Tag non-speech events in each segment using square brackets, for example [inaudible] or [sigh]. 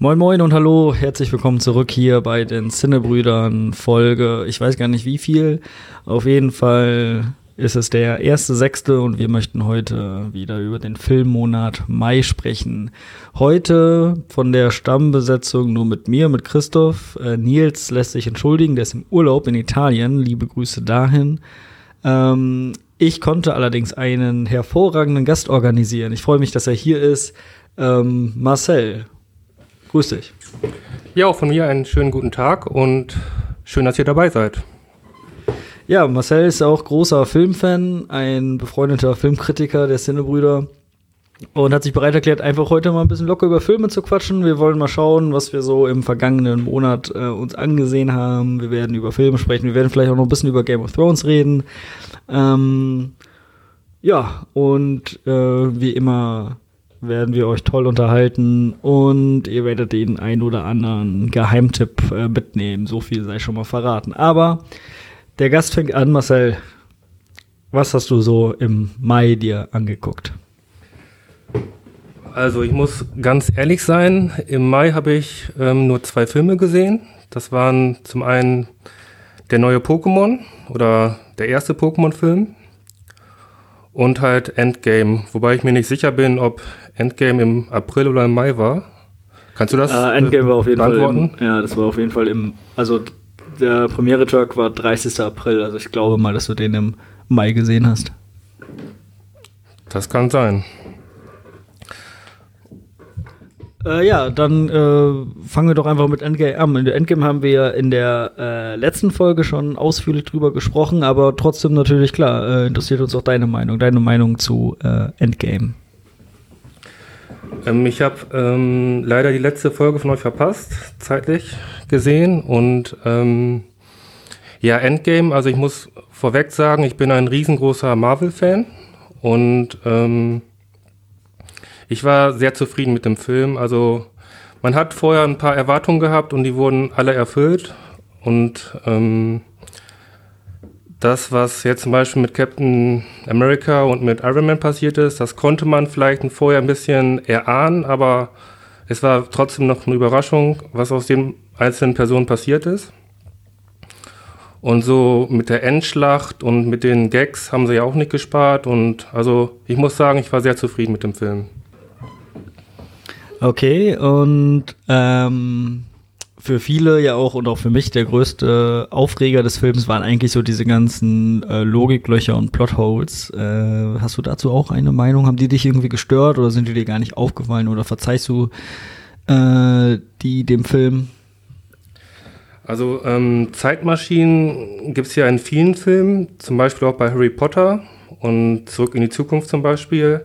Moin Moin und hallo, herzlich willkommen zurück hier bei den Cinnebrüdern Folge, ich weiß gar nicht wie viel, auf jeden Fall ist es der erste sechste und wir möchten heute wieder über den Filmmonat Mai sprechen. Heute von der Stammbesetzung nur mit mir, mit Christoph. Äh, Nils lässt sich entschuldigen, der ist im Urlaub in Italien, liebe Grüße dahin. Ähm, ich konnte allerdings einen hervorragenden Gast organisieren. Ich freue mich, dass er hier ist. Ähm, Marcel, Grüß dich. Ja, auch von mir einen schönen guten Tag und schön, dass ihr dabei seid. Ja, Marcel ist auch großer Filmfan, ein befreundeter Filmkritiker der Cinebrüder und hat sich bereit erklärt, einfach heute mal ein bisschen locker über Filme zu quatschen. Wir wollen mal schauen, was wir so im vergangenen Monat äh, uns angesehen haben. Wir werden über Filme sprechen, wir werden vielleicht auch noch ein bisschen über Game of Thrones reden. Ähm, ja, und äh, wie immer werden wir euch toll unterhalten und ihr werdet den ein oder anderen Geheimtipp äh, mitnehmen. So viel sei schon mal verraten. Aber der Gast fängt an, Marcel. Was hast du so im Mai dir angeguckt? Also ich muss ganz ehrlich sein, im Mai habe ich ähm, nur zwei Filme gesehen. Das waren zum einen der neue Pokémon oder der erste Pokémon-Film und halt Endgame, wobei ich mir nicht sicher bin, ob Endgame im April oder im Mai war. Kannst du das? Äh, Endgame war auf jeden Fall im, ja, das war auf jeden Fall im, also der Premiere-Tag war 30. April, also ich glaube mal, dass du den im Mai gesehen hast. Das kann sein. Äh, ja, dann äh, fangen wir doch einfach mit Endgame an. In der Endgame haben wir in der äh, letzten Folge schon ausführlich drüber gesprochen, aber trotzdem natürlich klar, äh, interessiert uns auch deine Meinung, deine Meinung zu äh, Endgame. Ähm, ich habe ähm, leider die letzte Folge von euch verpasst, zeitlich gesehen. Und ähm, ja, Endgame, also ich muss vorweg sagen, ich bin ein riesengroßer Marvel-Fan und ähm, ich war sehr zufrieden mit dem Film. Also man hat vorher ein paar Erwartungen gehabt und die wurden alle erfüllt. Und ähm, das, was jetzt zum Beispiel mit Captain America und mit Iron Man passiert ist, das konnte man vielleicht vorher ein bisschen erahnen, aber es war trotzdem noch eine Überraschung, was aus den einzelnen Personen passiert ist. Und so mit der Endschlacht und mit den Gags haben sie ja auch nicht gespart. Und also ich muss sagen, ich war sehr zufrieden mit dem Film. Okay, und ähm, für viele ja auch und auch für mich der größte Aufreger des Films waren eigentlich so diese ganzen äh, Logiklöcher und Plotholes. Äh, hast du dazu auch eine Meinung? Haben die dich irgendwie gestört oder sind die dir gar nicht aufgefallen oder verzeihst du äh, die dem Film? Also ähm, Zeitmaschinen gibt es ja in vielen Filmen, zum Beispiel auch bei Harry Potter und Zurück in die Zukunft zum Beispiel.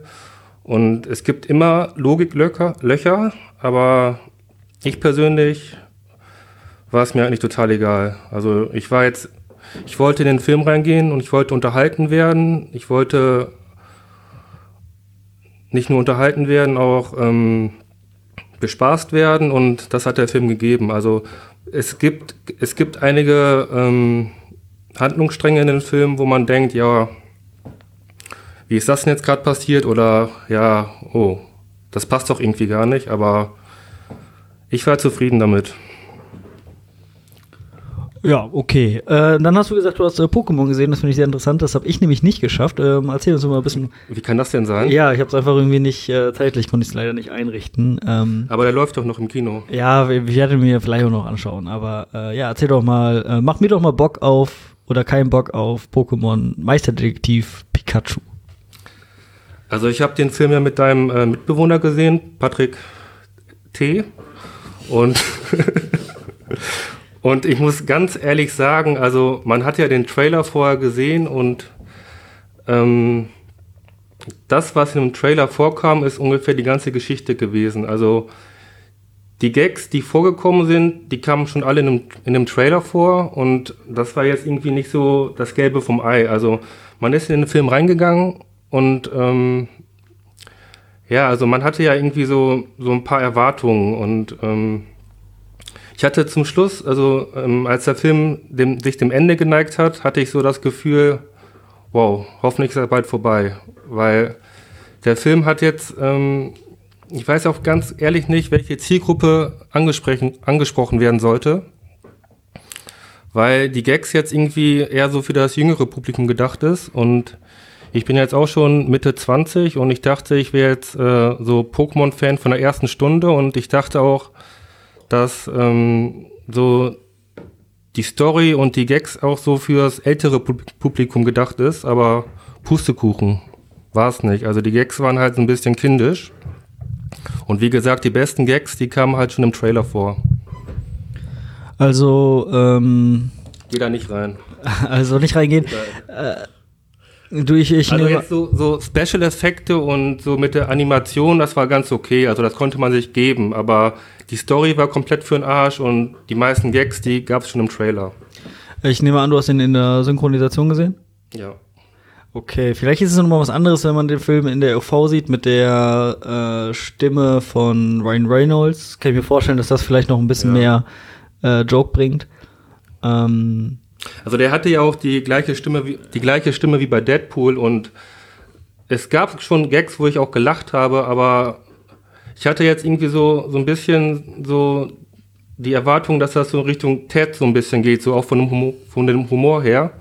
Und es gibt immer Logiklöcher, Löcher, aber ich persönlich war es mir eigentlich total egal. Also ich war jetzt, ich wollte in den Film reingehen und ich wollte unterhalten werden. Ich wollte nicht nur unterhalten werden, auch ähm, bespaßt werden und das hat der Film gegeben. Also es gibt, es gibt einige ähm, Handlungsstränge in den Film, wo man denkt, ja, wie ist das denn jetzt gerade passiert? Oder ja, oh, das passt doch irgendwie gar nicht, aber ich war zufrieden damit. Ja, okay. Äh, dann hast du gesagt, du hast äh, Pokémon gesehen, das finde ich sehr interessant. Das habe ich nämlich nicht geschafft. Ähm, erzähl uns mal ein bisschen. Wie kann das denn sein? Ja, ich habe es einfach irgendwie nicht, äh, zeitlich konnte ich es leider nicht einrichten. Ähm, aber der läuft doch noch im Kino. Ja, ich werde mir vielleicht auch noch anschauen. Aber äh, ja, erzähl doch mal, äh, mach mir doch mal Bock auf oder keinen Bock auf Pokémon Meisterdetektiv Pikachu. Also ich habe den Film ja mit deinem äh, Mitbewohner gesehen, Patrick T. Und, [laughs] [laughs] und ich muss ganz ehrlich sagen, also man hat ja den Trailer vorher gesehen und ähm, das, was dem Trailer vorkam, ist ungefähr die ganze Geschichte gewesen. Also die Gags, die vorgekommen sind, die kamen schon alle in dem, in dem Trailer vor und das war jetzt irgendwie nicht so das Gelbe vom Ei. Also man ist in den Film reingegangen und ähm, ja, also man hatte ja irgendwie so, so ein paar Erwartungen und ähm, ich hatte zum Schluss, also ähm, als der Film dem, sich dem Ende geneigt hat, hatte ich so das Gefühl, wow, hoffentlich ist er bald vorbei, weil der Film hat jetzt ähm, ich weiß auch ganz ehrlich nicht, welche Zielgruppe angesprochen, angesprochen werden sollte. Weil die Gags jetzt irgendwie eher so für das jüngere Publikum gedacht ist. Und ich bin jetzt auch schon Mitte 20 und ich dachte, ich wäre jetzt äh, so Pokémon-Fan von der ersten Stunde und ich dachte auch, dass ähm, so die Story und die Gags auch so fürs ältere Publikum gedacht ist, aber Pustekuchen war es nicht. Also die Gags waren halt ein bisschen kindisch. Und wie gesagt, die besten Gags, die kamen halt schon im Trailer vor. Also, ähm. Geh da nicht rein. [laughs] Also nicht reingehen. Äh, du, ich, ich also jetzt so, so Special-Effekte und so mit der Animation, das war ganz okay. Also das konnte man sich geben. Aber die Story war komplett für den Arsch und die meisten Gags, die gab es schon im Trailer. Ich nehme an, du hast ihn in der Synchronisation gesehen? Ja. Okay, vielleicht ist es nochmal was anderes, wenn man den Film in der UV sieht mit der äh, Stimme von Ryan Reynolds. Kann ich mir vorstellen, dass das vielleicht noch ein bisschen ja. mehr äh, Joke bringt. Ähm, also der hatte ja auch die gleiche Stimme wie, die gleiche Stimme wie bei Deadpool und es gab schon Gags, wo ich auch gelacht habe, aber ich hatte jetzt irgendwie so, so ein bisschen so die Erwartung, dass das so in Richtung Ted so ein bisschen geht, so auch von dem Humor, von dem Humor her.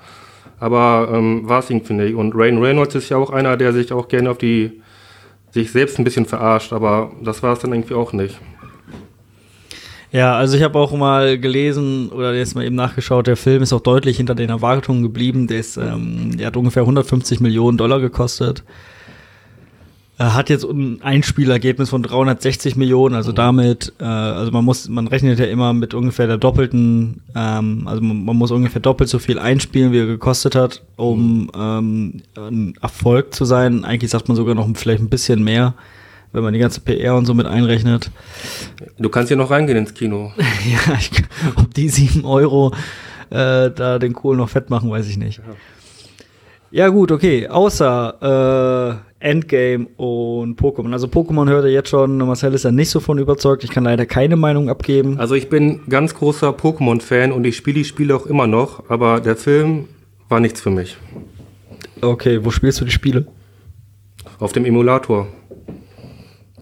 Aber ähm, war es irgendwie nicht. Und Rain Reynolds ist ja auch einer, der sich auch gerne auf die, sich selbst ein bisschen verarscht, aber das war es dann irgendwie auch nicht. Ja, also ich habe auch mal gelesen oder jetzt mal eben nachgeschaut, der Film ist auch deutlich hinter den Erwartungen geblieben. Der, ist, ähm, der hat ungefähr 150 Millionen Dollar gekostet. Hat jetzt ein Einspielergebnis von 360 Millionen, also damit, äh, also man muss, man rechnet ja immer mit ungefähr der doppelten, ähm, also man, man, muss ungefähr doppelt so viel einspielen, wie er gekostet hat, um ähm, ein Erfolg zu sein. Eigentlich sagt man sogar noch vielleicht ein bisschen mehr, wenn man die ganze PR und so mit einrechnet. Du kannst ja noch reingehen ins Kino. [laughs] ja, ich, ob die sieben Euro äh, da den Kohl noch fett machen, weiß ich nicht. Ja. Ja, gut, okay. Außer äh, Endgame und Pokémon. Also Pokémon hört er jetzt schon, Marcel ist ja nicht so von überzeugt. Ich kann leider keine Meinung abgeben. Also ich bin ganz großer Pokémon-Fan und ich spiele die Spiele auch immer noch, aber der Film war nichts für mich. Okay, wo spielst du die Spiele? Auf dem Emulator.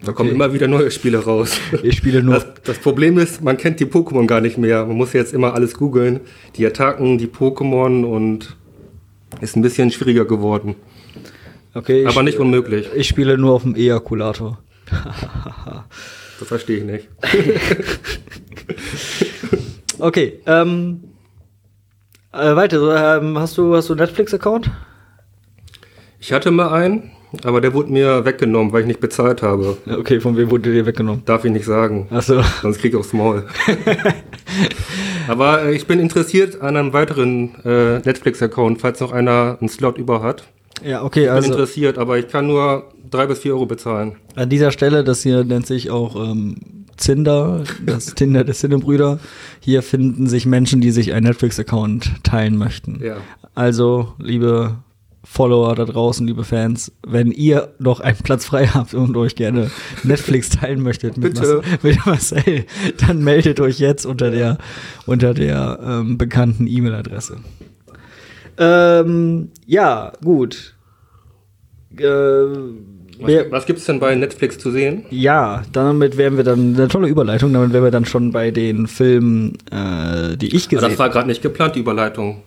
Da okay. kommen immer wieder neue Spiele raus. Ich spiele nur. Das, das, Problem ist, man kennt die Pokémon gar nicht mehr. Man muss jetzt immer alles googeln. Die Attacken, die Pokémon und ist ein bisschen schwieriger geworden. Okay. Aber nicht unmöglich. Ich spiele nur auf dem Ejakulator. [laughs] das verstehe ich nicht. [laughs] okay. Ähm, äh, weiter. Ähm, hast du, hast du Netflix-Account? Ich hatte mal einen, aber der wurde mir weggenommen, weil ich nicht bezahlt habe. Okay, von wem wurde der weggenommen? Darf ich nicht sagen. Ach so. Sonst krieg ich aufs Maul. [laughs] Aber äh, ich bin interessiert an einem weiteren äh, Netflix-Account, falls noch einer einen Slot über hat. Ja, okay, ich also. bin interessiert, aber ich kann nur drei bis vier Euro bezahlen. An dieser Stelle, das hier nennt sich auch ähm, Zinder, das [laughs] Tinder der Zinnebrüder. Hier finden sich Menschen, die sich einen Netflix-Account teilen möchten. Ja. Also, liebe Follower da draußen, liebe Fans, wenn ihr noch einen Platz frei habt und euch gerne Netflix teilen möchtet mit, Marcel, mit Marcel, dann meldet euch jetzt unter der, unter der ähm, bekannten E-Mail-Adresse. Ähm, ja, gut. Äh, was, was gibt es denn bei Netflix zu sehen? Ja, damit wären wir dann, eine tolle Überleitung, damit wären wir dann schon bei den Filmen, äh, die ich gesehen habe. Das war gerade nicht geplant, die Überleitung.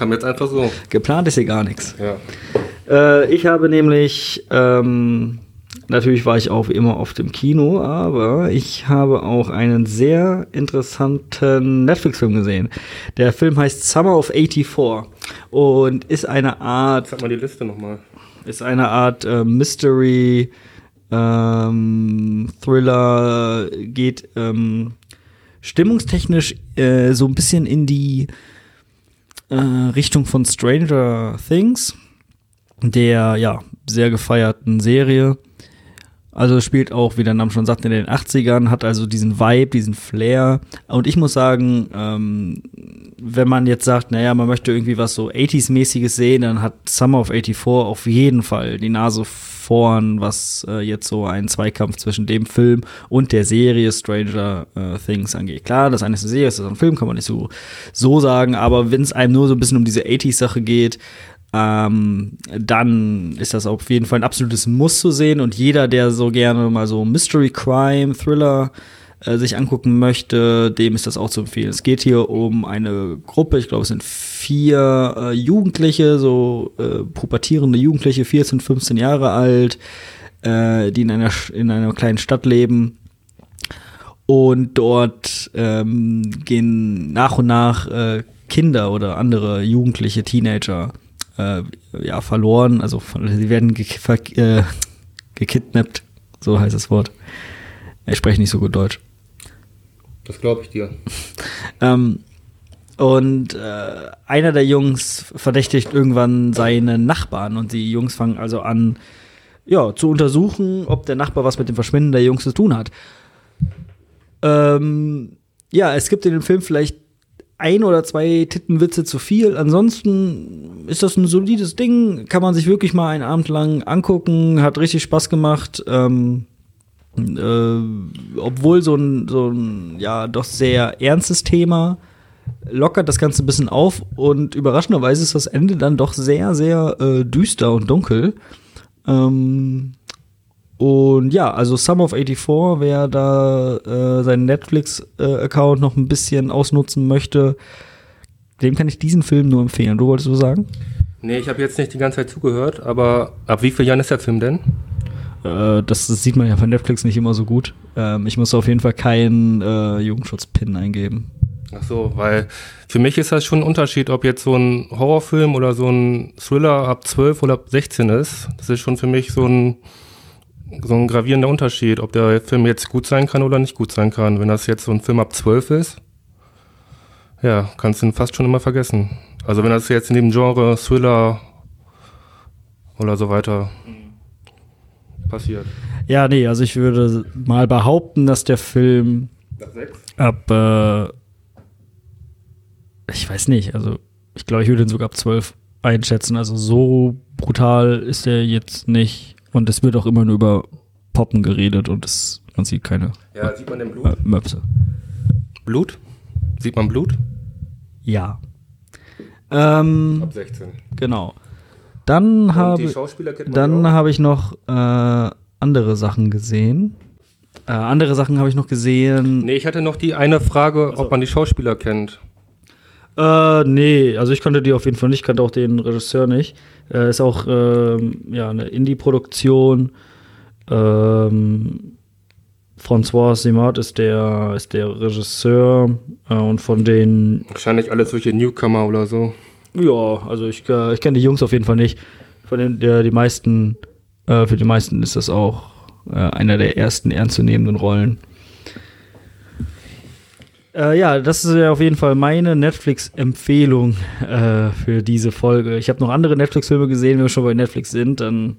Kam jetzt einfach so. Geplant ist hier gar nichts. Ja. Äh, ich habe nämlich, ähm, natürlich war ich auch wie immer auf dem Kino, aber ich habe auch einen sehr interessanten Netflix-Film gesehen. Der Film heißt Summer of 84 und ist eine Art. Sag mal die Liste nochmal. Ist eine Art äh, Mystery. Ähm, Thriller geht ähm, stimmungstechnisch äh, so ein bisschen in die äh, Richtung von Stranger Things, der ja sehr gefeierten Serie. Also spielt auch, wie der Name schon sagt, in den 80ern, hat also diesen Vibe, diesen Flair. Und ich muss sagen, ähm, wenn man jetzt sagt, naja, man möchte irgendwie was so 80s-mäßiges sehen, dann hat Summer of 84 auf jeden Fall die Nase vorn, was äh, jetzt so einen Zweikampf zwischen dem Film und der Serie Stranger äh, Things angeht. Klar, das eine ist eine Serie, das ist ein Film, kann man nicht so, so sagen, aber wenn es einem nur so ein bisschen um diese 80s-Sache geht, ähm, dann ist das auf jeden Fall ein absolutes Muss zu sehen und jeder, der so gerne mal so Mystery Crime, Thriller äh, sich angucken möchte, dem ist das auch zu empfehlen. Es geht hier um eine Gruppe, ich glaube, es sind vier äh, Jugendliche, so äh, pubertierende Jugendliche, 14, 15 Jahre alt, äh, die in einer, in einer kleinen Stadt leben. Und dort ähm, gehen nach und nach äh, Kinder oder andere Jugendliche, Teenager äh, ja, verloren. Also sie werden ge äh, gekidnappt, so heißt das Wort. Ich spreche nicht so gut Deutsch. Das glaube ich dir. [laughs] ähm, und äh, einer der Jungs verdächtigt irgendwann seine Nachbarn und die Jungs fangen also an, ja, zu untersuchen, ob der Nachbar was mit dem Verschwinden der Jungs zu tun hat. Ähm, ja, es gibt in dem Film vielleicht ein oder zwei Tittenwitze zu viel. Ansonsten ist das ein solides Ding, kann man sich wirklich mal einen Abend lang angucken, hat richtig Spaß gemacht. Ähm, äh, obwohl so ein, so ein, ja, doch sehr ernstes Thema lockert das Ganze ein bisschen auf und überraschenderweise ist das Ende dann doch sehr, sehr äh, düster und dunkel. Ähm, und ja, also Sum of 84, wer da äh, seinen Netflix-Account noch ein bisschen ausnutzen möchte, dem kann ich diesen Film nur empfehlen. Du wolltest so sagen? Nee, ich habe jetzt nicht die ganze Zeit zugehört, aber ab wie viel Jahren ist der Film denn? Äh, das, das, sieht man ja von Netflix nicht immer so gut. Ähm, ich muss auf jeden Fall keinen äh, Jugendschutz-Pin eingeben. Ach so, weil für mich ist das schon ein Unterschied, ob jetzt so ein Horrorfilm oder so ein Thriller ab 12 oder ab 16 ist. Das ist schon für mich so ein so ein gravierender Unterschied, ob der Film jetzt gut sein kann oder nicht gut sein kann. Wenn das jetzt so ein Film ab 12 ist, ja, kannst du ihn fast schon immer vergessen. Also wenn das jetzt in dem Genre Thriller oder so weiter passiert. Ja, nee, also ich würde mal behaupten, dass der Film ab, äh, ich weiß nicht, also ich glaube, ich würde ihn sogar ab 12 einschätzen. Also so brutal ist er jetzt nicht. Und es wird auch immer nur über Poppen geredet und es, man sieht keine ja, sieht man denn Blut? Äh, Möpse. Blut? Sieht man Blut? Ja. Ähm, Ab 16. Genau. Dann habe dann habe ich noch äh, andere Sachen gesehen. Äh, andere Sachen habe ich noch gesehen. Nee, ich hatte noch die eine Frage, also. ob man die Schauspieler kennt. Äh, nee, also ich kannte die auf jeden Fall nicht, kannte auch den Regisseur nicht. Äh, ist auch ähm, ja, eine Indie-Produktion. Ähm, François Simard ist der, ist der Regisseur äh, und von den. Wahrscheinlich alle solche Newcomer oder so. Ja, also ich, äh, ich kenne die Jungs auf jeden Fall nicht. Von den, der, die meisten, äh, für die meisten ist das auch äh, einer der ersten ernstzunehmenden Rollen. Äh, ja, das ist ja auf jeden Fall meine Netflix-Empfehlung äh, für diese Folge. Ich habe noch andere Netflix-Filme gesehen, wenn wir schon bei Netflix sind, dann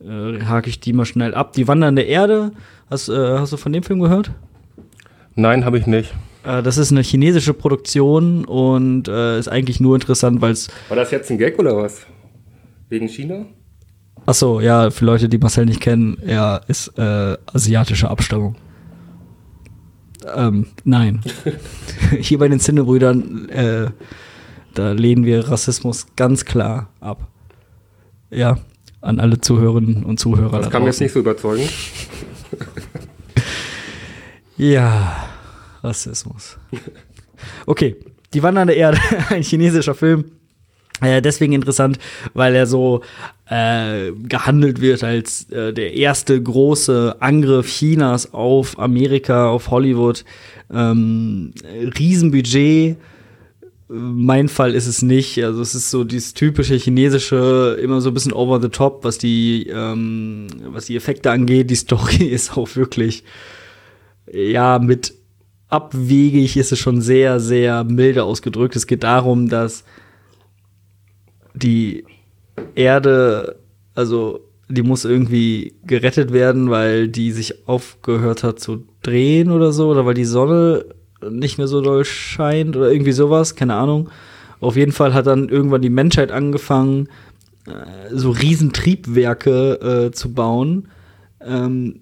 äh, hake ich die mal schnell ab. Die Wandernde Erde, hast, hast du von dem Film gehört? Nein, habe ich nicht. Äh, das ist eine chinesische Produktion und äh, ist eigentlich nur interessant, weil es. War das jetzt ein Gag oder was? Wegen China? Achso, ja, für Leute, die Marcel nicht kennen, er ist asiatischer Abstammung. Ähm, nein. [laughs] Hier bei den Zinnebrüdern, äh, da lehnen wir Rassismus ganz klar ab. Ja, an alle Zuhörerinnen und Zuhörer. Das kann mir jetzt nicht so überzeugen. [laughs] ja, Rassismus. Okay, die wandernde Erde, [laughs] ein chinesischer Film. Äh, deswegen interessant, weil er so äh, gehandelt wird als äh, der erste große Angriff Chinas auf Amerika, auf Hollywood. Ähm, Riesenbudget. Mein Fall ist es nicht. Also es ist so dieses typische chinesische, immer so ein bisschen over the top, was die, ähm, was die Effekte angeht. Die Story [laughs] ist auch wirklich, ja, mit abwegig ist es schon sehr, sehr milde ausgedrückt. Es geht darum, dass die Erde, also die muss irgendwie gerettet werden, weil die sich aufgehört hat zu drehen oder so, oder weil die Sonne nicht mehr so doll scheint oder irgendwie sowas, keine Ahnung. Auf jeden Fall hat dann irgendwann die Menschheit angefangen, äh, so Riesentriebwerke äh, zu bauen, ähm,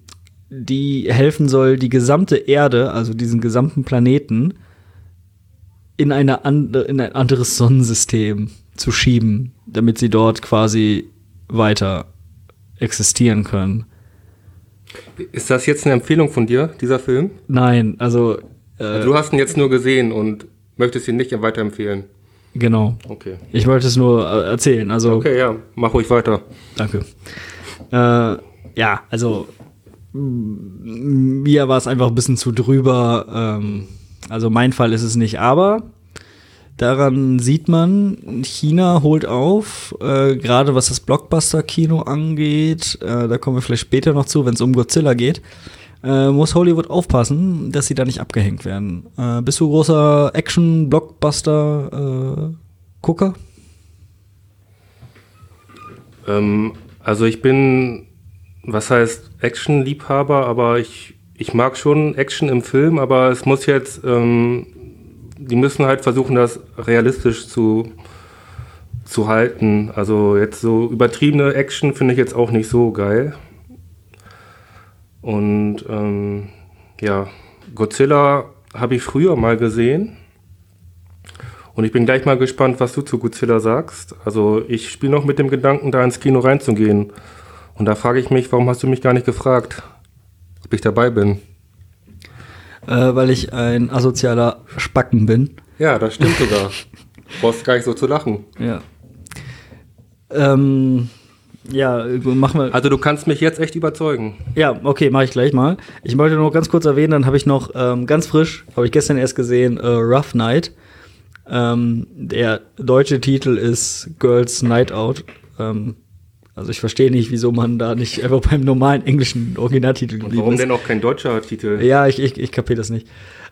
die helfen soll, die gesamte Erde, also diesen gesamten Planeten, in, eine and in ein anderes Sonnensystem zu schieben, damit sie dort quasi weiter existieren können. Ist das jetzt eine Empfehlung von dir, dieser Film? Nein, also Also du hast ihn jetzt nur gesehen und möchtest ihn nicht weiterempfehlen. genau. Okay. Ich wollte es nur äh, erzählen. Also Okay, ja, mach ruhig weiter. Danke. Äh, ja, also mir war es einfach ein bisschen zu drüber. Ähm, also mein Fall ist es nicht, aber daran sieht man, China holt auf, äh, gerade was das Blockbuster-Kino angeht. Äh, da kommen wir vielleicht später noch zu, wenn es um Godzilla geht. Äh, muss Hollywood aufpassen, dass sie da nicht abgehängt werden. Äh, bist du großer Action-Blockbuster-Gucker? Ähm, also ich bin, was heißt Action-Liebhaber, aber ich, ich mag schon Action im Film, aber es muss jetzt, ähm, die müssen halt versuchen, das realistisch zu, zu halten. Also jetzt so übertriebene Action finde ich jetzt auch nicht so geil. Und ähm, ja, Godzilla habe ich früher mal gesehen. Und ich bin gleich mal gespannt, was du zu Godzilla sagst. Also ich spiele noch mit dem Gedanken, da ins Kino reinzugehen. Und da frage ich mich, warum hast du mich gar nicht gefragt, ob ich dabei bin? Äh, weil ich ein asozialer Spacken bin. Ja, das stimmt sogar. Du brauchst gar nicht so zu lachen. Ja. Ähm, ja, machen wir. Also du kannst mich jetzt echt überzeugen. Ja, okay, mache ich gleich mal. Ich wollte nur ganz kurz erwähnen, dann habe ich noch ähm, ganz frisch, habe ich gestern erst gesehen, äh, Rough Night. Ähm, der deutsche Titel ist Girls Night Out. Ähm, also ich verstehe nicht, wieso man da nicht [laughs] einfach beim normalen englischen Originaltitel Und geblieben warum ist. denn auch kein deutscher Titel? Ja, ich, ich, ich kapiere das nicht.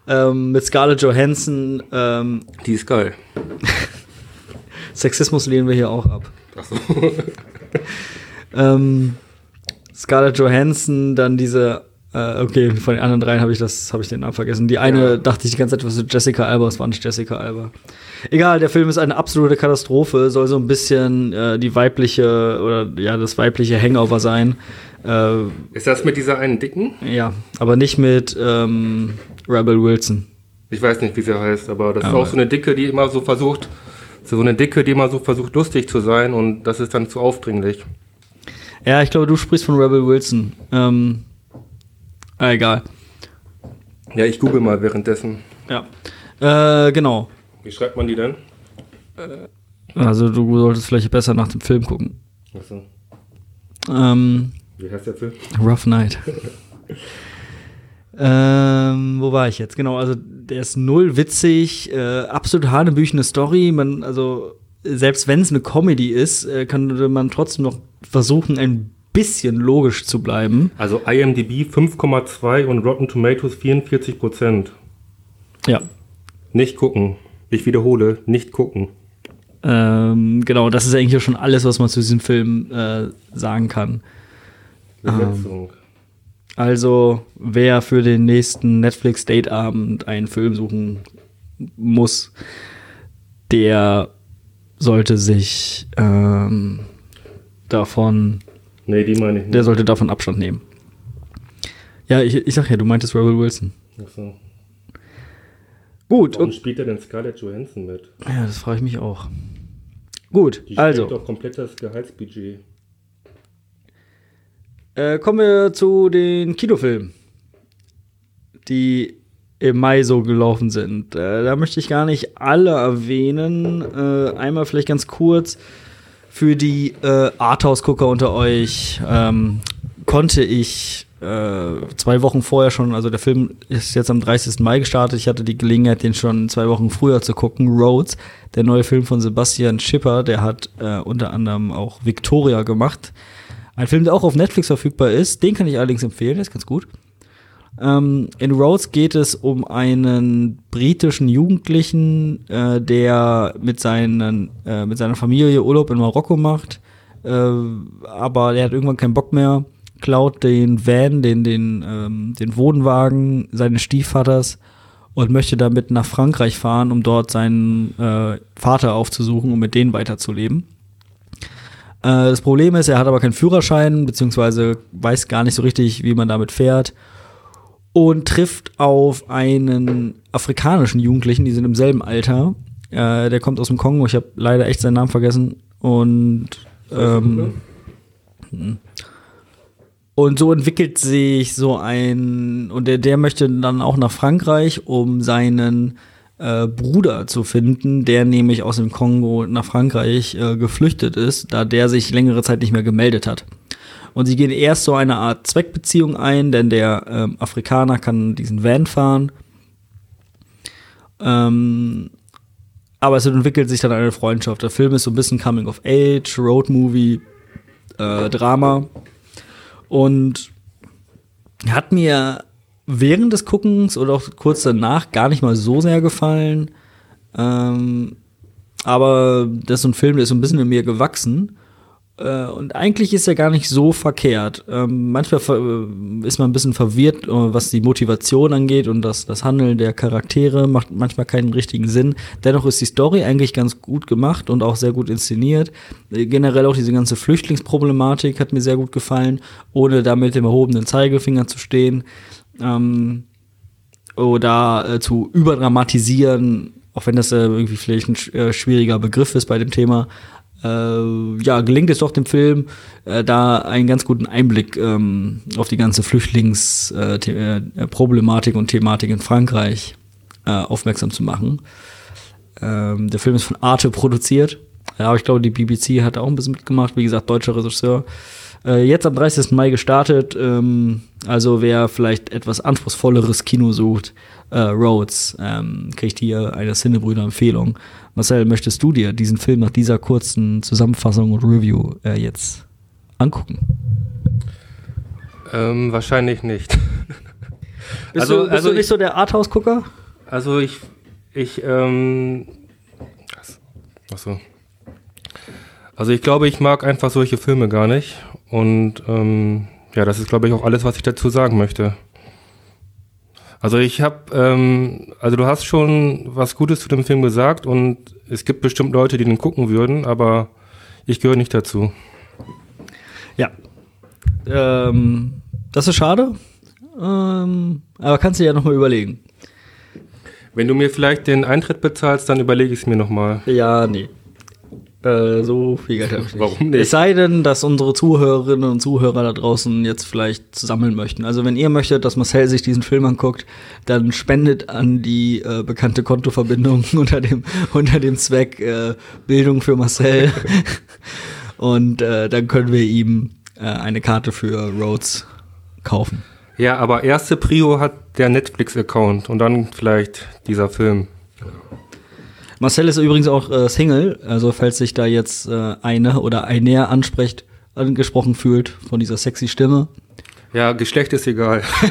Ähm, mit Scarlett Johansson, ähm, Die ist geil. [laughs] Sexismus lehnen wir hier auch ab. Achso. [laughs] Ähm, Scarlett Johansson, dann diese, äh, okay, von den anderen dreien habe ich das, habe ich den Namen vergessen. Die eine Ja. dachte ich die ganze Zeit, was ist Jessica Alba, es war nicht Jessica Alba. Egal, der Film ist eine absolute Katastrophe, soll so ein bisschen äh, die weibliche oder ja, das weibliche Hangover sein. Äh, Ist das mit dieser einen Dicken? ja, aber nicht mit ähm, Rebel Wilson. Ich weiß nicht, wie sie heißt, aber das ist Aber- auch so eine Dicke, die immer so versucht, so eine Dicke, die immer so versucht, lustig zu sein und das ist dann zu aufdringlich. Ja, ich glaube, du sprichst von Rebel Wilson. Ähm, ah, egal. Ja, ich google mal währenddessen. Ja. Äh, genau. Wie schreibt man die denn? Also du solltest vielleicht besser nach dem Film gucken. Achso. Ähm, Wie heißt der Film? Rough Night. [laughs] ähm, wo war ich jetzt? Genau, also der ist null witzig, äh, absolut hanebüchene Story. Man, also selbst wenn es eine Comedy ist, äh, kann man trotzdem noch versuchen, ein bisschen logisch zu bleiben. Also IMDb 5,2 und Rotten Tomatoes 44 Prozent. Ja. Nicht gucken. Ich wiederhole, nicht gucken. Ähm, genau, das ist eigentlich schon alles, was man zu diesem Film äh, sagen kann. Besetzung. Also, wer für den nächsten Netflix-Date-Abend einen Film suchen muss, der sollte sich ähm, davon, Nee, die meine ich nicht. der sollte davon Abstand nehmen. Ja, ich, ich sag ja, du meintest Rebel Wilson. Achso. Gut, Warum und, spielt er denn Scarlett Johansson mit? ja, das frage ich mich auch. Gut, Die also. doch komplett das Gehaltsbudget. Äh, kommen wir zu den Kinofilmen, die im Mai so gelaufen sind. Äh, da möchte ich gar nicht alle erwähnen. Äh, einmal vielleicht ganz kurz für die äh, Arthouse-Gucker unter euch ähm, konnte ich äh, zwei Wochen vorher schon, also der Film ist jetzt am 30. Mai gestartet. Ich hatte die Gelegenheit, den schon zwei Wochen früher zu gucken. Roads, der neue Film von Sebastian Schipper, der hat äh, unter anderem auch Victoria gemacht. Ein Film, der auch auf Netflix verfügbar ist. Den kann ich allerdings empfehlen, der ist ganz gut. Ähm, in Rhodes geht es um einen britischen Jugendlichen, äh, der mit, seinen, äh, mit seiner Familie Urlaub in Marokko macht. Äh, aber der hat irgendwann keinen Bock mehr, klaut den Van, den, den, ähm, den Wohnwagen seines Stiefvaters und möchte damit nach Frankreich fahren, um dort seinen äh, Vater aufzusuchen, um mit denen weiterzuleben. Äh, das Problem ist, er hat aber keinen Führerschein, beziehungsweise weiß gar nicht so richtig, wie man damit fährt. Und trifft auf einen afrikanischen Jugendlichen, die sind im selben Alter, Äh, der kommt aus dem Kongo. Ich habe leider echt seinen Namen vergessen. Und ähm, und so entwickelt sich so ein, und der, der möchte dann auch nach Frankreich, um seinen äh, Bruder zu finden, der nämlich aus dem Kongo nach Frankreich äh, geflüchtet ist, da der sich längere Zeit nicht mehr gemeldet hat. Und sie gehen erst so eine Art Zweckbeziehung ein, denn der ähm, Afrikaner kann diesen Van fahren. Ähm, aber es entwickelt sich dann eine Freundschaft. Der Film ist so ein bisschen Coming of Age, Road Movie, äh, Drama. Und hat mir während des Guckens oder auch kurz danach gar nicht mal so sehr gefallen. Ähm, aber das ist so ein Film, der ist so ein bisschen in mir gewachsen. Äh, und eigentlich ist er gar nicht so verkehrt. Ähm, manchmal äh, ist man ein bisschen verwirrt, äh, was die Motivation angeht und das, das Handeln der Charaktere macht manchmal keinen richtigen Sinn. Dennoch ist die Story eigentlich ganz gut gemacht und auch sehr gut inszeniert. Generell auch diese ganze Flüchtlingsproblematik hat mir sehr gut gefallen, ohne da mit dem erhobenen Zeigefinger zu stehen. Ähm, oder äh, zu überdramatisieren, auch wenn das äh, irgendwie vielleicht ein äh, schwieriger Begriff ist bei dem Thema, äh, ja, gelingt es doch dem Film, äh, da einen ganz guten Einblick ähm, auf die ganze Flüchtlingsproblematik und Thematik in Frankreich äh, aufmerksam zu machen. Ähm, der Film ist von Arte produziert. Ja, aber ich glaube, die BBC hat auch ein bisschen mitgemacht. Wie gesagt, deutscher Regisseur. Äh, jetzt am 30. Mai gestartet. Ähm, also wer vielleicht etwas anspruchsvolleres Kino sucht, äh, Rhodes, ähm, kriegt hier eine Cinebrüder-Empfehlung. Marcel, möchtest du dir diesen Film nach dieser kurzen Zusammenfassung und Review äh, jetzt angucken? Ähm, wahrscheinlich nicht. [laughs] Bist, also, du, bist also du nicht ich, so der Arthouse-Gucker? Also ich, ich, ähm, achso. Also ich glaube, ich mag einfach solche Filme gar nicht. Und ähm, ja, das ist, glaube ich, auch alles, was ich dazu sagen möchte. Also ich habe, ähm, also du hast schon was Gutes zu dem Film gesagt und es gibt bestimmt Leute, die den gucken würden, aber ich gehöre nicht dazu. Ja, ähm, das ist schade, ähm, aber kannst du ja noch mal überlegen. Wenn du mir vielleicht den Eintritt bezahlst, dann überlege ich es mir noch mal. Ja, nee. Äh, so viel Geld habe ich nicht. Warum nicht? Es sei denn, dass unsere Zuhörerinnen und Zuhörer da draußen jetzt vielleicht sammeln möchten. Also wenn ihr möchtet, dass Marcel sich diesen Film anguckt, dann spendet an die äh, bekannte Kontoverbindung [laughs] unter dem, unter dem Zweck äh, Bildung für Marcel. [laughs] und äh, dann können wir ihm äh, eine Karte für Rhodes kaufen. Ja, aber erste Prio hat der Netflix-Account und dann vielleicht dieser Film. Marcel ist übrigens auch äh, Single, also falls sich da jetzt äh, eine oder ein näher anspricht, angesprochen fühlt von dieser sexy Stimme. Ja, Geschlecht ist egal. [laughs]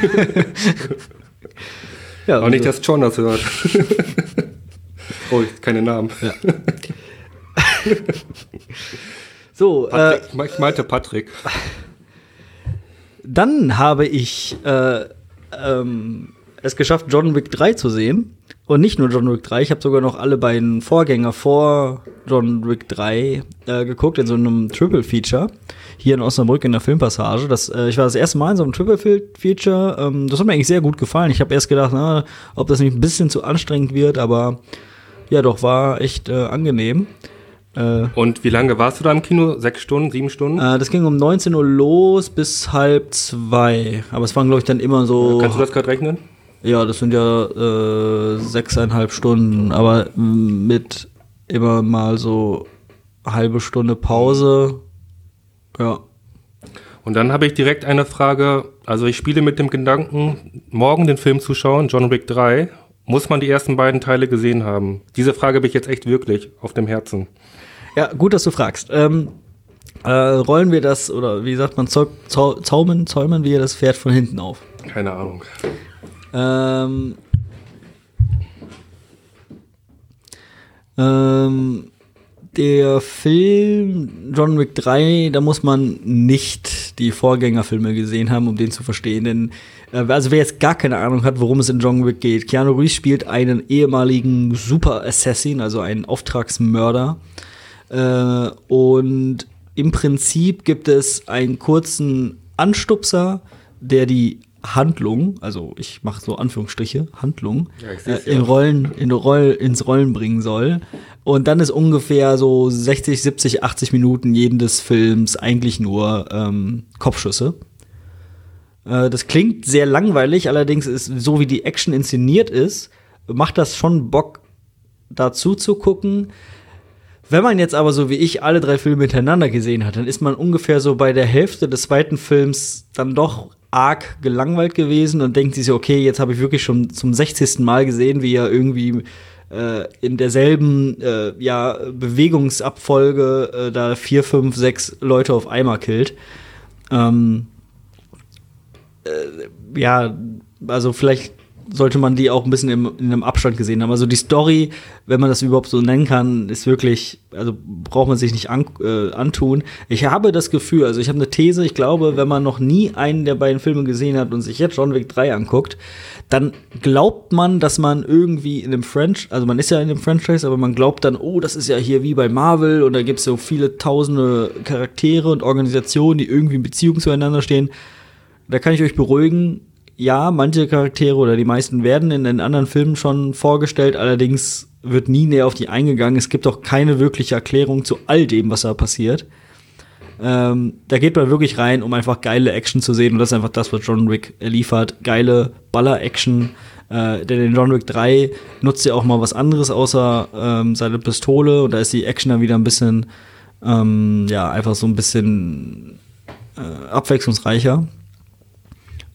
ja, Auch also. nicht, dass John das hört. [laughs] oh, keine Namen. Ja. [laughs] so, Patrick, äh, ich meinte Patrick. Dann habe ich äh, ähm, es geschafft, John Wick 3 zu sehen. Und nicht nur John Wick 3, ich habe sogar noch alle beiden Vorgänger vor John Wick 3 äh, geguckt in so einem Triple Feature hier in Osnabrück in der Filmpassage. Das, äh, ich war das erste Mal in so einem Triple Feature. Ähm, das hat mir eigentlich sehr gut gefallen. Ich habe erst gedacht, na, ob das nicht ein bisschen zu anstrengend wird, aber ja, doch war echt äh, angenehm. Äh, Und wie lange warst du da im Kino? Sechs Stunden, sieben Stunden? Äh, das ging um 19 Uhr los bis halb zwei. Aber es waren, glaube ich, dann immer so. Kannst du das gerade rechnen? Ja, das sind ja äh, sechseinhalb Stunden, aber mit immer mal so halbe Stunde Pause. Ja. Und dann habe ich direkt eine Frage. Also ich spiele mit dem Gedanken, morgen den Film zu schauen, John Wick 3. Muss man die ersten beiden Teile gesehen haben? Diese Frage habe ich jetzt echt wirklich auf dem Herzen. Ja, gut, dass du fragst. Ähm, äh, rollen wir das, oder wie sagt man, zaumen, zäumen wir das Pferd von hinten auf? Keine Ahnung. Ähm, ähm, der Film John Wick 3, da muss man nicht die Vorgängerfilme gesehen haben, um den zu verstehen. Denn, äh, also wer jetzt gar keine Ahnung hat, worum es in John Wick geht, Keanu Reeves spielt einen ehemaligen Super Assassin, also einen Auftragsmörder. Äh, und im Prinzip gibt es einen kurzen Anstupser, der die Handlung, also ich mache so Anführungsstriche, Handlung, Ja, äh, in. Rollen, in Roll, ins Rollen bringen soll. Und dann ist ungefähr so 60, 70, 80 Minuten jeden des Films eigentlich nur ähm, Kopfschüsse. Äh, das klingt sehr langweilig, allerdings ist so wie die Action inszeniert ist, macht das schon Bock dazu zu gucken. Wenn man jetzt aber so wie ich alle drei Filme hintereinander gesehen hat, dann ist man ungefähr so bei der Hälfte des zweiten Films dann doch arg gelangweilt gewesen und denkt sich so, okay, jetzt habe ich wirklich schon zum 60. Mal gesehen, wie er irgendwie äh, in derselben äh, ja, Bewegungsabfolge äh, da vier, fünf, sechs Leute auf einmal killt. Ähm, äh, ja, also vielleicht sollte man die auch ein bisschen im, in einem Abstand gesehen haben. Also die Story, wenn man das überhaupt so nennen kann, ist wirklich, also braucht man sich nicht an, äh, antun. Ich habe das Gefühl, also ich habe eine These, ich glaube, wenn man noch nie einen der beiden Filme gesehen hat und sich jetzt John Wick 3 anguckt, dann glaubt man, dass man irgendwie in einem Franchise, also man ist ja in einem Franchise, aber man glaubt dann, oh, das ist ja hier wie bei Marvel und da gibt es so viele tausende Charaktere und Organisationen, die irgendwie in Beziehung zueinander stehen. Da kann ich euch beruhigen, ja, manche Charaktere oder die meisten werden in den anderen Filmen schon vorgestellt, allerdings wird nie näher auf die eingegangen. Es gibt auch keine wirkliche Erklärung zu all dem, was da passiert. Ähm, da geht man wirklich rein, um einfach geile Action zu sehen. Und das ist einfach das, was John Wick liefert. Geile Baller-Action. Äh, denn in John Wick 3 nutzt er auch mal was anderes außer ähm, seine Pistole. Und da ist die Action dann wieder ein bisschen, ähm, ja, einfach so ein bisschen äh, abwechslungsreicher.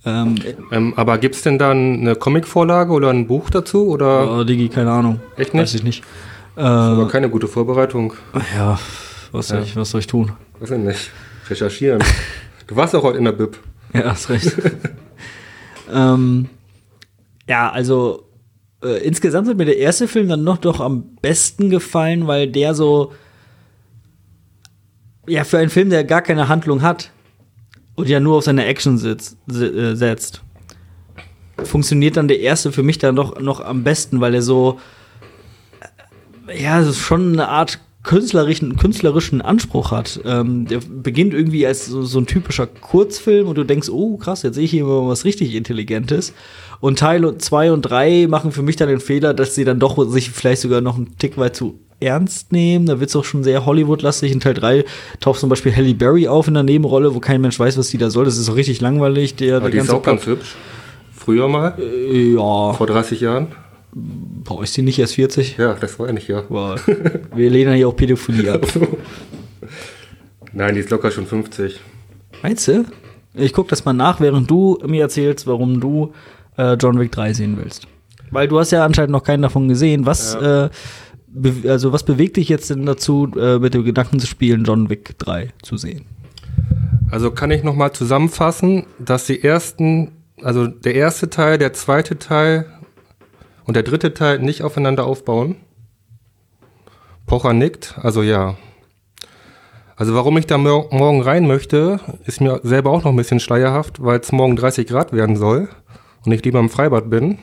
Ähm, Ähm, aber gibt's denn dann eine Comicvorlage oder ein Buch dazu? Oder oh, Digi, keine Ahnung. Echt nicht? Weiß ich nicht. Äh, aber keine gute Vorbereitung? ja, was soll, Ja. Ich, was soll ich tun? Weiß ich nicht. Recherchieren. du warst auch heute in der Bib. Ja, hast recht. [laughs] ähm, ja, also äh, insgesamt hat mir der erste Film dann noch doch am besten gefallen, weil der so ja für einen Film, der gar keine Handlung hat und ja nur auf seine Action sitzt, äh, setzt, funktioniert dann der erste für mich dann doch noch am besten, weil er so äh, ja, es ist schon eine Art künstlerischen, künstlerischen Anspruch hat. Ähm, der beginnt irgendwie als so, so ein typischer Kurzfilm und du denkst, oh krass, jetzt sehe ich hier mal was richtig Intelligentes. Und Teil 2 und 3 machen für mich dann den Fehler, dass sie dann doch sich vielleicht sogar noch einen Tick weit zu ernst nehmen. Da wird es auch schon sehr Hollywood-lastig. In Teil 3 taucht zum Beispiel Halle Berry auf in der Nebenrolle, wo kein Mensch weiß, was die da soll. Das ist auch richtig langweilig. Der, Aber der die ist ganze auch ganz hübsch. Früher mal, Äh, Ja, vor 30 Jahren. boah, ist die nicht erst 40? Ja, das war ja nicht, ja. Boah, wir lehnen hier auch Pädophilie ab. [laughs] Nein, die ist locker schon 50. Meinst du? Ich guck das mal nach, während du mir erzählst, warum du äh, John Wick 3 sehen willst. Weil du hast ja anscheinend noch keinen davon gesehen. Was, äh, be also was bewegt dich jetzt denn dazu, äh, mit dem Gedanken zu spielen, John Wick 3 zu sehen? Also kann ich nochmal zusammenfassen, dass die ersten, also der erste Teil, der zweite Teil und der dritte Teil nicht aufeinander aufbauen. Pocher nickt, also ja. Also warum ich da mor morgen rein möchte, ist mir selber auch noch ein bisschen schleierhaft, weil es morgen 30 Grad werden soll und ich lieber im Freibad bin.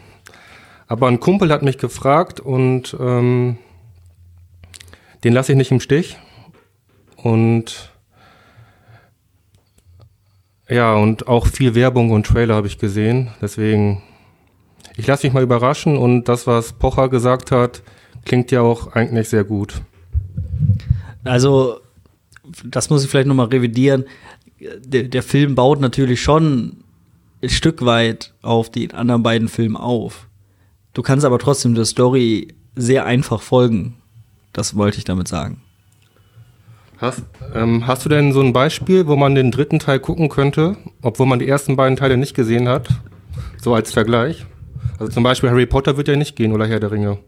Aber ein Kumpel hat mich gefragt und ähm, den lasse ich nicht im Stich. Und ja, und auch viel Werbung und Trailer habe ich gesehen. Deswegen, ich lasse mich mal überraschen und das, was Pocher gesagt hat, klingt ja auch eigentlich sehr gut. Also, das muss ich vielleicht noch mal revidieren. Der, der Film baut natürlich schon ein Stück weit auf den anderen beiden Filmen auf. Du kannst aber trotzdem der Story sehr einfach folgen. Das wollte ich damit sagen. Hast, ähm, hast du denn so ein Beispiel, wo man den dritten Teil gucken könnte, obwohl man die ersten beiden Teile nicht gesehen hat? So als Vergleich. Also zum Beispiel Harry Potter wird ja nicht gehen oder Herr der Ringe.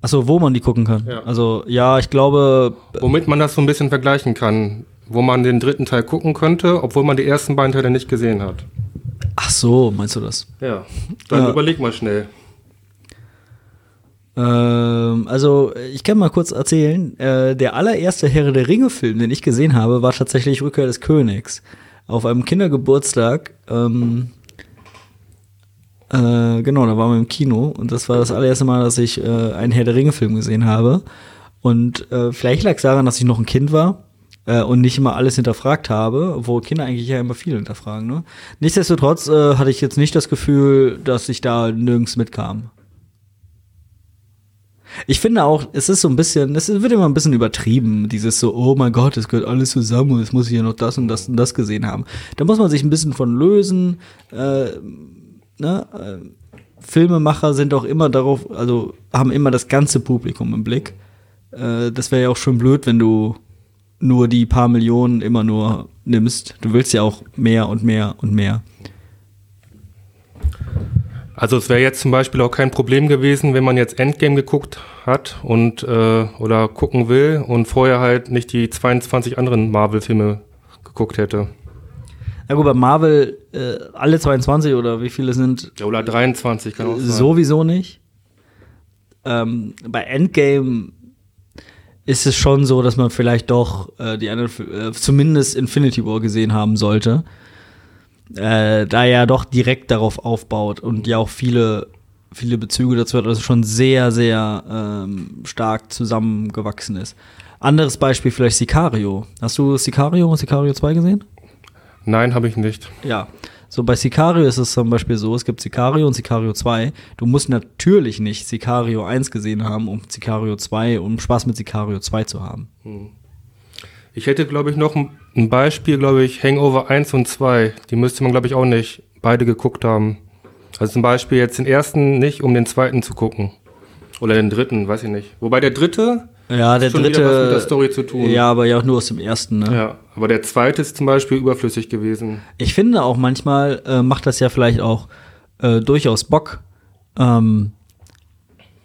Achso, wo man die gucken kann. Ja. Also, ja, ich glaube, Womit man das so ein bisschen vergleichen kann. Wo man den dritten Teil gucken könnte, obwohl man die ersten beiden Teile nicht gesehen hat. ach so, meinst du das? Ja. Dann Ja. überleg mal schnell. Ähm, also, ich kann mal kurz erzählen. Äh, der allererste Herr der Ringe-Film, den ich gesehen habe, war tatsächlich Rückkehr des Königs. Auf einem Kindergeburtstag. Ähm, äh, genau, da waren wir im Kino und das war das allererste Mal, dass ich äh, einen Herr der Ringe-Film gesehen habe. Und äh, vielleicht lag es daran, dass ich noch ein Kind war. äh, und nicht immer alles hinterfragt habe, wo Kinder eigentlich ja immer viel hinterfragen. Ne? Nichtsdestotrotz äh, hatte ich jetzt nicht das Gefühl, dass ich da nirgends mitkam. Ich finde auch, es ist so ein bisschen, es wird immer ein bisschen übertrieben, dieses so, oh mein Gott, es gehört alles zusammen und es muss hier noch das und das und das gesehen haben. Da muss man sich ein bisschen von lösen. Äh, ne? Äh, Filmemacher sind auch immer darauf, also haben immer das ganze Publikum im Blick. Äh, das wäre ja auch schon blöd, wenn du nur die paar Millionen immer nur nimmst. Du willst ja auch mehr und mehr und mehr. Also es wäre jetzt zum Beispiel auch kein Problem gewesen, wenn man jetzt Endgame geguckt hat und äh, oder gucken will und vorher halt nicht die 22 anderen Marvel-Filme geguckt hätte. Na gut, bei Marvel äh, alle 22 oder wie viele sind? Ja, oder 23 kann auch sein. Sowieso nicht. Ähm, bei Endgame ist es schon so, dass man vielleicht doch äh, die andere, äh, zumindest Infinity War gesehen haben sollte äh, da er doch direkt darauf aufbaut und ja auch viele, viele Bezüge dazu hat, also schon sehr, sehr ähm, stark zusammengewachsen ist. Anderes Beispiel vielleicht Sicario. Hast du Sicario und Sicario 2 gesehen? Nein, habe ich nicht. Ja. So, bei Sicario ist es zum Beispiel so, es gibt Sicario und Sicario 2. Du musst natürlich nicht Sicario 1 gesehen haben, um Sicario 2, um Spaß mit Sicario 2 zu haben. Hm. Ich hätte, glaube ich, noch ein Beispiel, glaube ich, Hangover 1 und 2. Die müsste man, glaube ich, auch nicht beide geguckt haben. Also zum Beispiel jetzt den ersten nicht, um den zweiten zu gucken. Oder den dritten, weiß ich nicht. Wobei der dritte ja, der schon dritte, wieder was mit der Story zu tun. Ja, aber ja auch nur aus dem ersten, ne? Ja, aber der zweite ist zum Beispiel überflüssig gewesen. Ich finde auch manchmal äh, macht das ja vielleicht auch äh, durchaus Bock, ähm,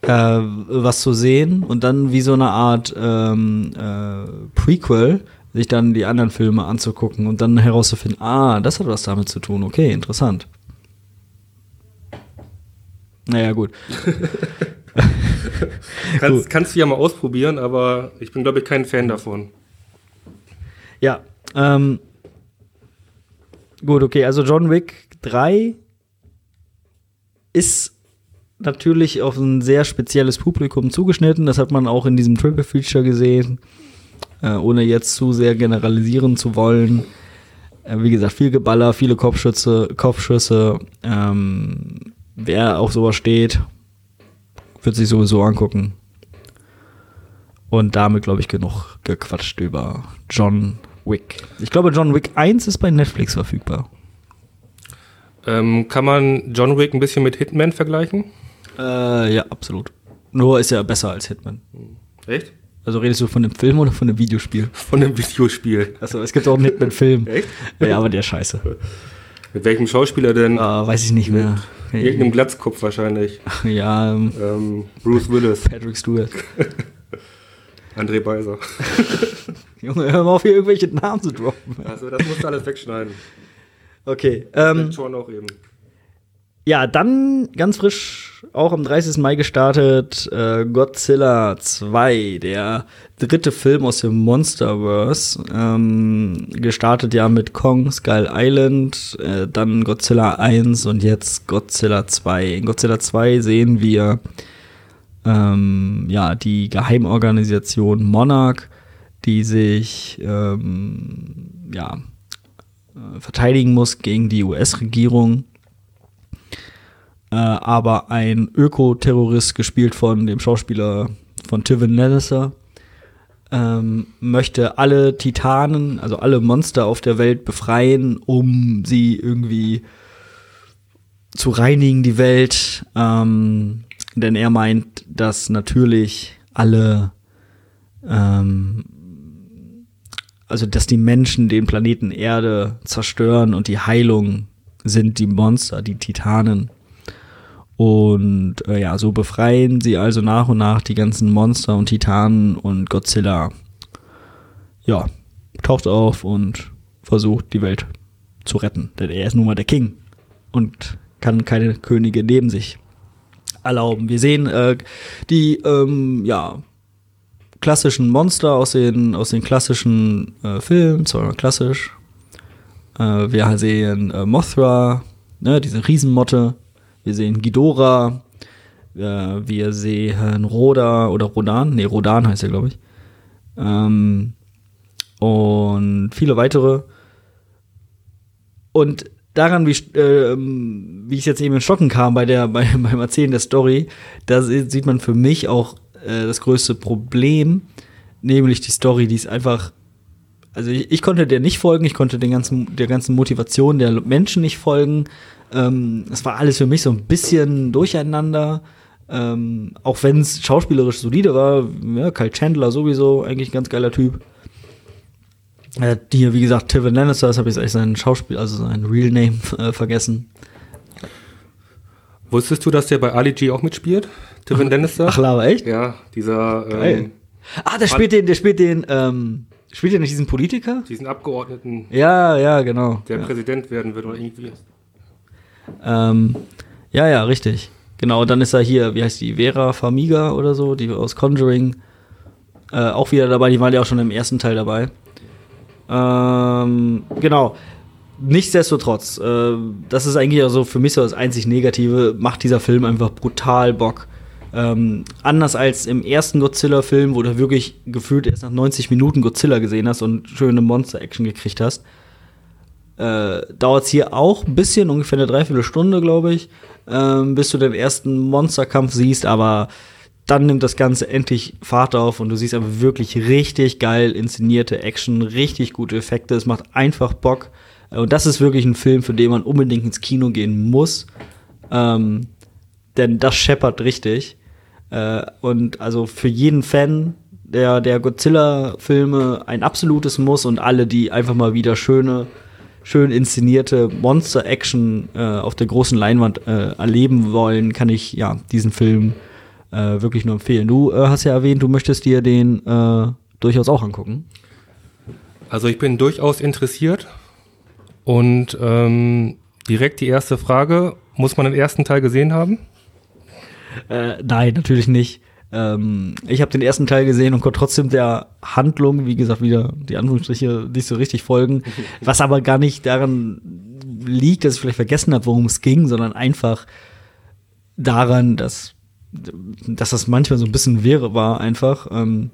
äh, was zu sehen und dann wie so eine Art ähm, äh, Prequel sich dann die anderen Filme anzugucken und dann herauszufinden, ah, das hat was damit zu tun, okay, interessant. Naja, gut. [laughs] kannst, kannst du ja mal ausprobieren, aber ich bin, glaube ich, kein Fan davon. Ja, ähm, gut, okay, also John Wick 3 ist natürlich auf ein sehr spezielles Publikum zugeschnitten. Das hat man auch in diesem Triple Feature gesehen, äh, ohne jetzt zu sehr generalisieren zu wollen. Äh, wie gesagt, viel Geballer, viele Kopfschüsse, Kopfschüsse. Ähm, wer auf sowas steht, wird sich sowieso angucken. Und damit, glaube ich, genug gequatscht über John Wick. Ich glaube, John Wick 1 ist bei Netflix verfügbar. Ähm, kann man John Wick ein bisschen mit Hitman vergleichen? Äh, ja, absolut. Nur ist er besser als Hitman. Echt? Also redest du von dem Film oder von dem Videospiel? Von dem Videospiel. Also es gibt auch einen Hitman-Film. Echt? Ja, aber der ist scheiße. Mit welchem Schauspieler denn? Uh, weiß ich nicht mehr. Mit irgendeinem Glatzkopf wahrscheinlich. ja. Ähm, ähm, Bruce Willis. Patrick Stewart. [laughs] André Beiser. [laughs] Junge, hör mal auf, hier irgendwelche Namen zu droppen. Also, das musst du alles wegschneiden. Okay. Ähm, schon auch eben. Ja, dann ganz frisch, auch am 30. Mai gestartet, äh, Godzilla 2, der dritte Film aus dem Monsterverse. Ähm, gestartet ja mit Kong, Skull Island, äh, dann Godzilla 1 und jetzt Godzilla 2. In Godzilla 2 sehen wir ähm, ja, die Geheimorganisation Monarch, die sich ähm, ja, äh, verteidigen muss gegen die US-Regierung äh, aber ein Ökoterrorist, gespielt von dem Schauspieler von Tivin Lannister, ähm, möchte alle Titanen, also alle Monster auf der Welt befreien, um sie irgendwie zu reinigen, die Welt. Ähm, denn er meint, dass natürlich alle, ähm, also dass die Menschen den Planeten Erde zerstören und die Heilung sind die Monster, die Titanen. Und äh, ja, so befreien sie also nach und nach die ganzen Monster und Titanen und Godzilla. Ja, taucht auf und versucht die Welt zu retten. Denn er ist nun mal der King und kann keine Könige neben sich erlauben. Wir sehen äh, die ähm, ja, klassischen Monster aus den, aus den klassischen äh, Filmen, zwar klassisch. Äh, wir sehen äh, Mothra, ne, diese Riesenmotte. Wir sehen Ghidorah, äh, wir sehen Roda oder Rodan, nee, Rodan heißt er, glaube ich. Ähm, und viele weitere. Und daran, wie, äh, wie ich jetzt eben in Stocken kam bei der, [laughs] bei, beim Erzählen der Story, da sieht man für mich auch äh, das größte Problem, nämlich die Story, die ist einfach. Also ich, ich, konnte der nicht folgen, ich konnte den ganzen, der ganzen Motivation der Menschen nicht folgen. Ähm, es war alles für mich so ein bisschen durcheinander. Ähm, auch wenn es schauspielerisch solide war, ja, Kyle Chandler sowieso, eigentlich ein ganz geiler Typ. Äh, hier, wie gesagt, Tivin Lannister, das habe ich eigentlich seinen Schauspiel, also seinen Real Name [laughs] äh, vergessen. Wusstest du, dass der bei Ali G auch mitspielt? Tivin Lannister? Ach, Lava, echt? Ja, dieser. Ähm, ah, der spielt den, der spielt den, ähm, spielt der nicht diesen Politiker? Diesen Abgeordneten. Ja, ja, genau. Der ja. Präsident werden wird oder irgendwie. Ähm, ja, ja, richtig. Genau, dann ist er hier, wie heißt die, Vera Famiga oder so, die aus Conjuring. Äh, auch wieder dabei, die waren ja auch schon im ersten Teil dabei. Ähm, genau. Nichtsdestotrotz, äh, das ist eigentlich also für mich so das einzig Negative, macht dieser Film einfach brutal Bock. Ähm, anders als im ersten Godzilla-Film, wo du wirklich gefühlt erst nach 90 Minuten Godzilla gesehen hast und schöne Monster-Action gekriegt hast, äh, dauert es hier auch ein bisschen, ungefähr eine Dreiviertelstunde, glaube ich, äh, bis du den ersten Monsterkampf siehst, aber dann nimmt das Ganze endlich Fahrt auf und du siehst einfach wirklich richtig geil inszenierte Action, richtig gute Effekte. Es macht einfach Bock. Und das ist wirklich ein Film, für den man unbedingt ins Kino gehen muss. Ähm, denn das scheppert richtig. Äh, und also für jeden Fan der, der Godzilla-Filme ein absolutes Muss und alle, die einfach mal wieder schöne, schön inszenierte Monster-Action äh, auf der großen Leinwand äh, erleben wollen, kann ich ja diesen Film äh, wirklich nur empfehlen. Du äh, hast ja erwähnt, du möchtest dir den äh, durchaus auch angucken. Also ich bin durchaus interessiert und ähm, direkt die erste Frage, muss man den ersten Teil gesehen haben? Äh, nein, natürlich nicht. Ähm, ich habe den ersten Teil gesehen und konnte trotzdem der Handlung, wie gesagt, wieder die Anführungsstriche nicht so richtig folgen. [laughs] Was aber gar nicht daran liegt, dass ich vielleicht vergessen habe, worum es ging, sondern einfach daran, dass dass das manchmal so ein bisschen wäre war einfach ähm,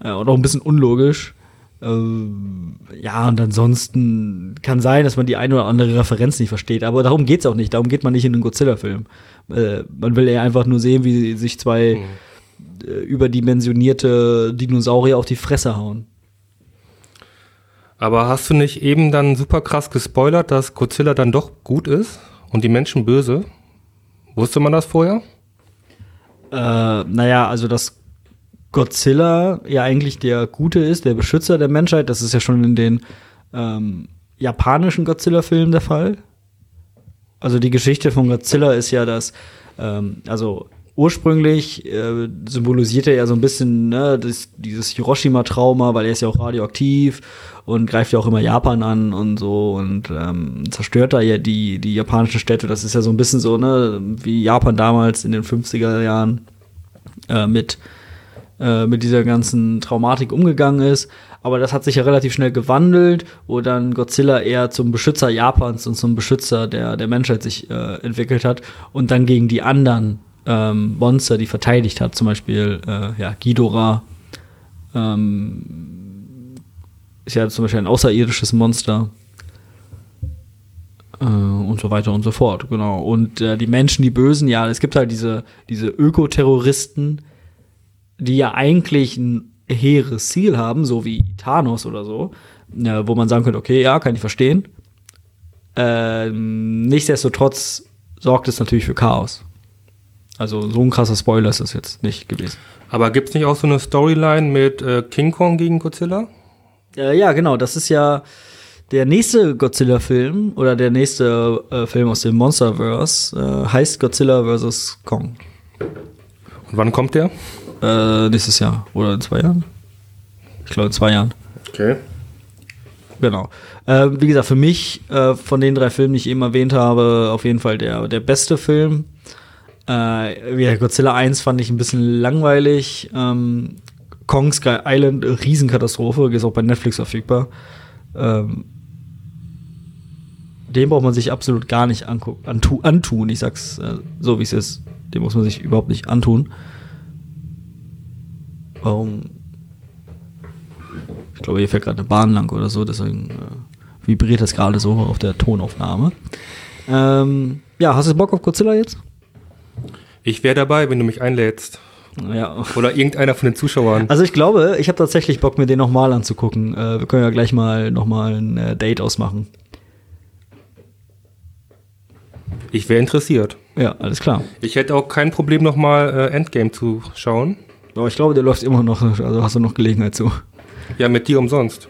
äh, und auch ein bisschen unlogisch. Äh, ja, und ansonsten kann sein, dass man die eine oder andere Referenz nicht versteht, aber darum geht's auch nicht. Darum geht man nicht in einen Godzilla-Film. Äh, man will eher einfach nur sehen, wie sich zwei mhm. äh, überdimensionierte Dinosaurier auf die Fresse hauen. Aber hast du nicht eben dann super krass gespoilert, dass Godzilla dann doch gut ist und die Menschen böse? Wusste man das vorher? äh, naja, also dass Godzilla ja eigentlich der Gute ist, der Beschützer der Menschheit, das ist ja schon in den ähm, japanischen Godzilla-Filmen der Fall. Also die Geschichte von Godzilla ist ja, dass, ähm, also ursprünglich äh, symbolisiert er ja so ein bisschen ne, das, dieses Hiroshima-Trauma, weil er ist ja auch radioaktiv und greift ja auch immer Japan an und so und ähm, zerstört da ja die, die japanischen Städte. Das ist ja so ein bisschen so, ne, wie Japan damals in den 50er Jahren äh, mit, äh, mit dieser ganzen Traumatik umgegangen ist. Aber das hat sich ja relativ schnell gewandelt, wo dann Godzilla eher zum Beschützer Japans und zum Beschützer der, der Menschheit sich äh, entwickelt hat und dann gegen die anderen ähm, Monster, die verteidigt hat, zum Beispiel äh, ja, Ghidorah, ähm, ist ja zum Beispiel ein außerirdisches Monster. Äh, und so weiter und so fort, genau. Und äh, die Menschen, die Bösen, ja, es gibt halt diese, diese Ökoterroristen, die ja eigentlich ein hehres Ziel haben, so wie Thanos oder so, äh, wo man sagen könnte, okay, ja, kann ich verstehen. Ähm, nichtsdestotrotz sorgt es natürlich für Chaos. Also so ein krasser Spoiler ist das jetzt nicht gewesen. Aber gibt es nicht auch so eine Storyline mit äh, King Kong gegen Godzilla? Äh, ja, genau. Das ist ja der nächste Godzilla-Film oder der nächste äh, Film aus dem Monsterverse äh, heißt Godzilla vs. Kong. Und wann kommt der? Äh, nächstes Jahr oder in zwei Jahren? Ich glaube in zwei Jahren. Okay. Genau. Äh, wie gesagt, für mich äh, von den drei Filmen, die ich eben erwähnt habe, auf jeden Fall der, der beste Film. Äh, ja, Godzilla 1 fand ich ein bisschen langweilig. Ähm, Kong Sky Island, Riesenkatastrophe, ist auch bei Netflix verfügbar. Ähm, den braucht man sich absolut gar nicht antu antun. Ich sag's äh, so, wie es ist. Den muss man sich überhaupt nicht antun. Warum? glaube, hier fährt gerade eine Bahn lang oder so, deswegen äh, vibriert das gerade so auf der Tonaufnahme. Ähm, ja, hast du Bock auf Godzilla jetzt? Ich wäre dabei, wenn du mich einlädst. Ja. Oder irgendeiner von den Zuschauern. Also ich glaube, ich habe tatsächlich Bock, mir den nochmal anzugucken. Äh, wir können ja gleich mal nochmal ein äh, Date ausmachen. Ich wäre interessiert. Ja, alles klar. Ich hätte auch kein Problem, nochmal äh, Endgame zu schauen. Aber ich glaube, der läuft immer noch, also hast du noch Gelegenheit zu. Ja, mit dir umsonst.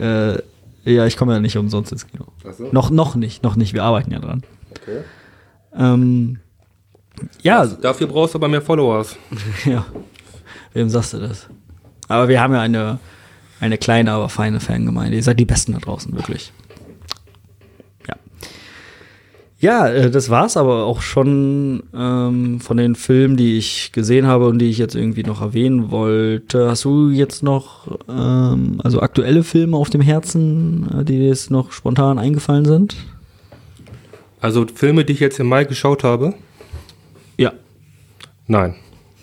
Äh, ja, ich komme ja nicht umsonst ins Kino. So. Noch, noch nicht, noch nicht. Wir arbeiten ja dran. Okay. Ähm, ja, Dafür brauchst du aber mehr Followers. [laughs] ja. Wem sagst du das? Aber wir haben ja eine, eine kleine, aber feine Fangemeinde. Ihr seid die Besten da draußen, wirklich. Ja. Ja, äh, das war's aber auch schon ähm, von den Filmen, die ich gesehen habe und die ich jetzt irgendwie noch erwähnen wollte. Hast du jetzt noch ähm, also aktuelle Filme auf dem Herzen, äh, die dir jetzt noch spontan eingefallen sind? Also Filme, die ich jetzt im Mai geschaut habe? Ja. Nein.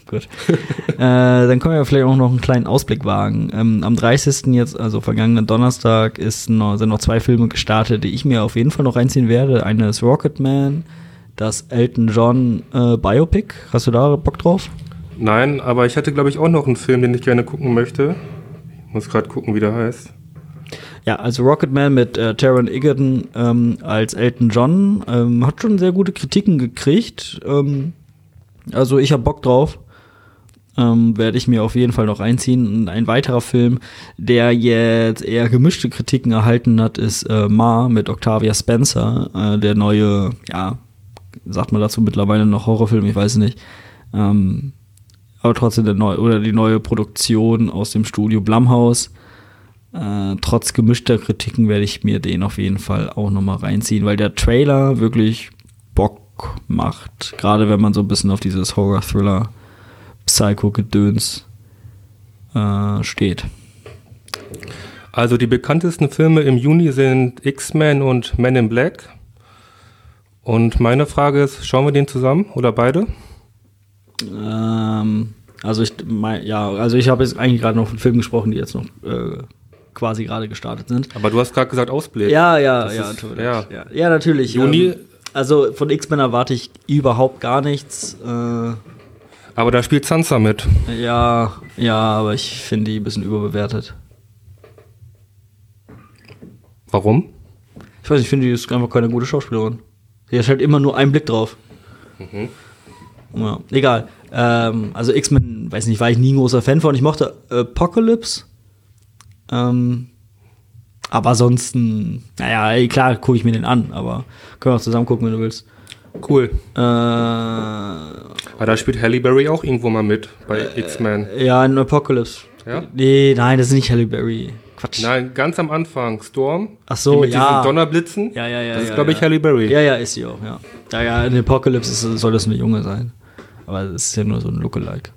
Gut. [laughs] äh, dann können wir vielleicht auch noch einen kleinen Ausblick wagen. Ähm, am 30. jetzt, also vergangenen Donnerstag, ist noch, sind noch zwei Filme gestartet, die ich mir auf jeden Fall noch reinziehen werde. Eine ist Rocketman, das Elton John äh, Biopic. Hast du da Bock drauf? Nein, aber ich hatte, glaube ich, auch noch einen Film, den ich gerne gucken möchte. Ich muss gerade gucken, wie der heißt. Ja, also Rocketman mit äh, Taron Egerton ähm, als Elton John ähm, hat schon sehr gute Kritiken gekriegt. Ähm, also ich habe Bock drauf. Ähm, Werde ich mir auf jeden Fall noch reinziehen. Und ein weiterer Film, der jetzt eher gemischte Kritiken erhalten hat, ist äh, Ma mit Octavia Spencer. Äh, der neue, ja, sagt man dazu mittlerweile noch Horrorfilm, ich weiß nicht. Ähm, aber trotzdem der neue, oder die neue Produktion aus dem Studio Blumhouse. Äh, trotz gemischter Kritiken werde ich mir den auf jeden Fall auch noch mal reinziehen, weil der Trailer wirklich Bock macht. Gerade wenn man so ein bisschen auf dieses Horror-Thriller, Psycho-Gedöns äh, steht. Also die bekanntesten Filme im Juni sind X-Men und Men in Black. Und meine Frage ist, schauen wir den zusammen oder beide? Ähm, also ich, mein, ja, also ich habe jetzt eigentlich gerade noch von Filmen gesprochen, die jetzt noch äh, quasi gerade gestartet sind. Aber du hast gerade gesagt Ausblick. Ja, ja, ja, ist- ja. ja. Ja, natürlich. Juni- Ähm, also von X-Men erwarte ich überhaupt gar nichts. Äh, Aber da spielt Sansa mit. ja, ja, aber ich finde die ein bisschen überbewertet. Warum? Ich weiß nicht, ich finde, die ist einfach keine gute Schauspielerin. Die hat halt immer nur einen Blick drauf. Ja, egal. Ähm, also X-Men, weiß nicht, war ich nie ein großer Fan von. Ich mochte Apocalypse. Ähm, aber ansonsten, naja, klar, gucke ich mir den an, aber können wir auch zusammen gucken, wenn du willst. Cool. Äh, Aber da spielt Halle Berry auch irgendwo mal mit bei X-Men. ja, in Apocalypse. Ja? Nee, nein, das ist nicht Halle Berry. Quatsch. Nein, ganz am Anfang, Storm. Ach so, die mit ja. diesen Donnerblitzen. Ja, ja, ja. Das ist, ja, glaube ich, ja. Halle Berry. Ja, ja, ist sie auch, ja. Ja, ja, in Apocalypse ist, soll das eine Junge sein. Aber das ist ja nur so ein Lookalike.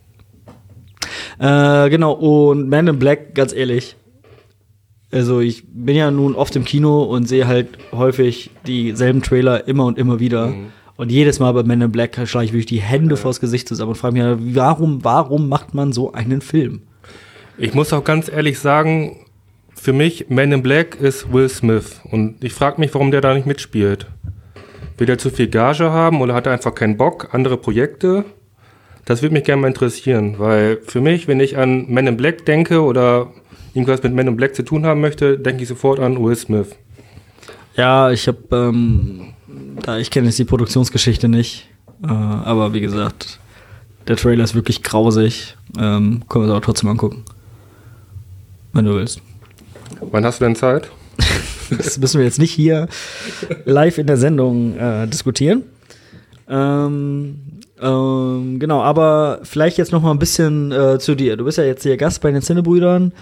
Äh, genau, und Man in Black, ganz ehrlich. Also, ich bin ja nun oft im Kino und sehe halt häufig dieselben Trailer immer und immer wieder. Mhm. Und jedes Mal bei Man in Black schlage ich wirklich die Hände vors Gesicht zusammen und frage mich, warum, warum macht man so einen Film? Ich muss auch ganz ehrlich sagen, für mich, Man in Black ist Will Smith. Und ich frage mich, warum der da nicht mitspielt. Will der zu viel Gage haben oder hat er einfach keinen Bock? Andere Projekte? Das würde mich gerne mal interessieren, weil für mich, wenn ich an Man in Black denke oder irgendwas mit Man in Black zu tun haben möchte, denke ich sofort an Will Smith. Ja, ich habe, ähm, da ich kenne jetzt die Produktionsgeschichte nicht, äh, aber wie gesagt, der Trailer ist wirklich grausig. Ähm, können wir es aber trotzdem angucken, wenn du willst. Wann hast du denn Zeit? [laughs] Das müssen wir jetzt nicht hier live in der Sendung äh, diskutieren. Ähm, ähm, genau, aber vielleicht jetzt noch mal ein bisschen äh, zu dir. Du bist ja jetzt hier Gast bei den Cinnebrüdern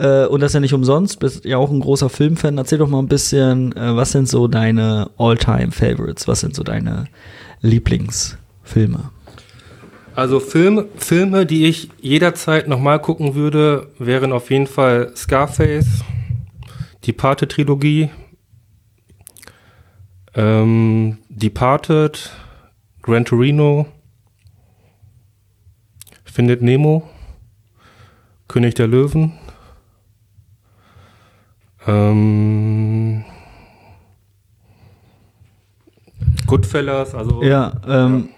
äh, und das ja nicht umsonst. Bist ja auch ein großer Filmfan. Erzähl doch mal ein bisschen, äh, was sind so deine All-Time-Favorites? Was sind so deine Lieblingsfilme? Also Film, Filme, die ich jederzeit nochmal gucken würde, wären auf jeden Fall Scarface, die Pate-Trilogie, ähm, Departed, Gran Torino, Findet Nemo, König der Löwen, Ähm, Goodfellas, also. Ja, ähm,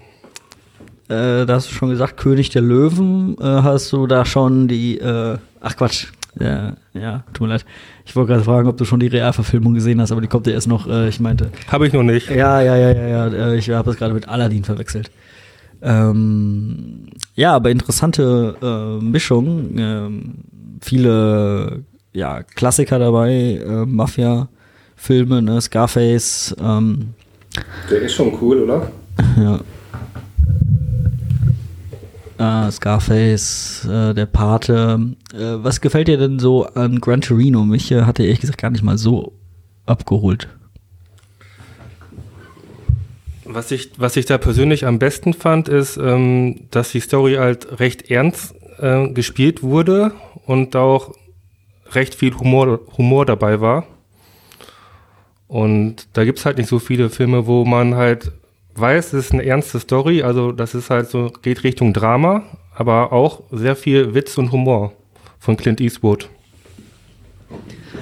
Äh, da hast du schon gesagt, König der Löwen. Äh, hast du da schon die, äh, ach Quatsch, ja, ja, tut mir leid. Ich wollte gerade fragen, ob du schon die Realverfilmung gesehen hast, aber die kommt ja erst noch, äh, ich meinte. Habe ich noch nicht. Ja, ja, ja, ja, ja. äh, Ich habe das gerade mit Aladdin verwechselt. Ähm, ja, aber interessante äh, Mischung. Ähm, viele ja, Klassiker dabei, äh, Mafia-Filme, ne? Scarface, ähm, Der ist schon cool, oder? [laughs] ja. Äh, Scarface, äh, der Pate. Äh, was gefällt dir denn so an Gran Torino? Mich äh, hat er ehrlich gesagt gar nicht mal so abgeholt. Was ich, was ich da persönlich am besten fand, ist, ähm, dass die Story halt recht ernst äh, gespielt wurde und auch recht viel Humor, Humor dabei war. Und da gibt's halt nicht so viele Filme, wo man halt weiß, es ist eine ernste Story, also das ist halt so, geht Richtung Drama, aber auch sehr viel Witz und Humor von Clint Eastwood.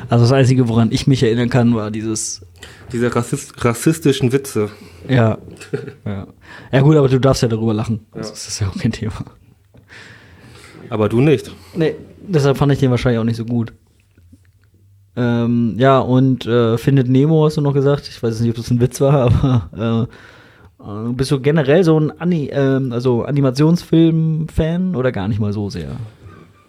Also das Einzige, woran ich mich erinnern kann, war dieses Diese rassist rassistischen Witze. Ja. [laughs] ja. Ja gut, aber du darfst ja darüber lachen. Ja. Das ist ja auch kein Thema. Aber du nicht. Nee, deshalb fand ich den wahrscheinlich auch nicht so gut. Ähm, ja, und äh, Findet Nemo hast du noch gesagt. Ich weiß nicht, ob das ein Witz war, [laughs] aber äh, äh, bist du generell so ein Ani ähm, also Animationsfilm-Fan oder gar nicht mal so sehr?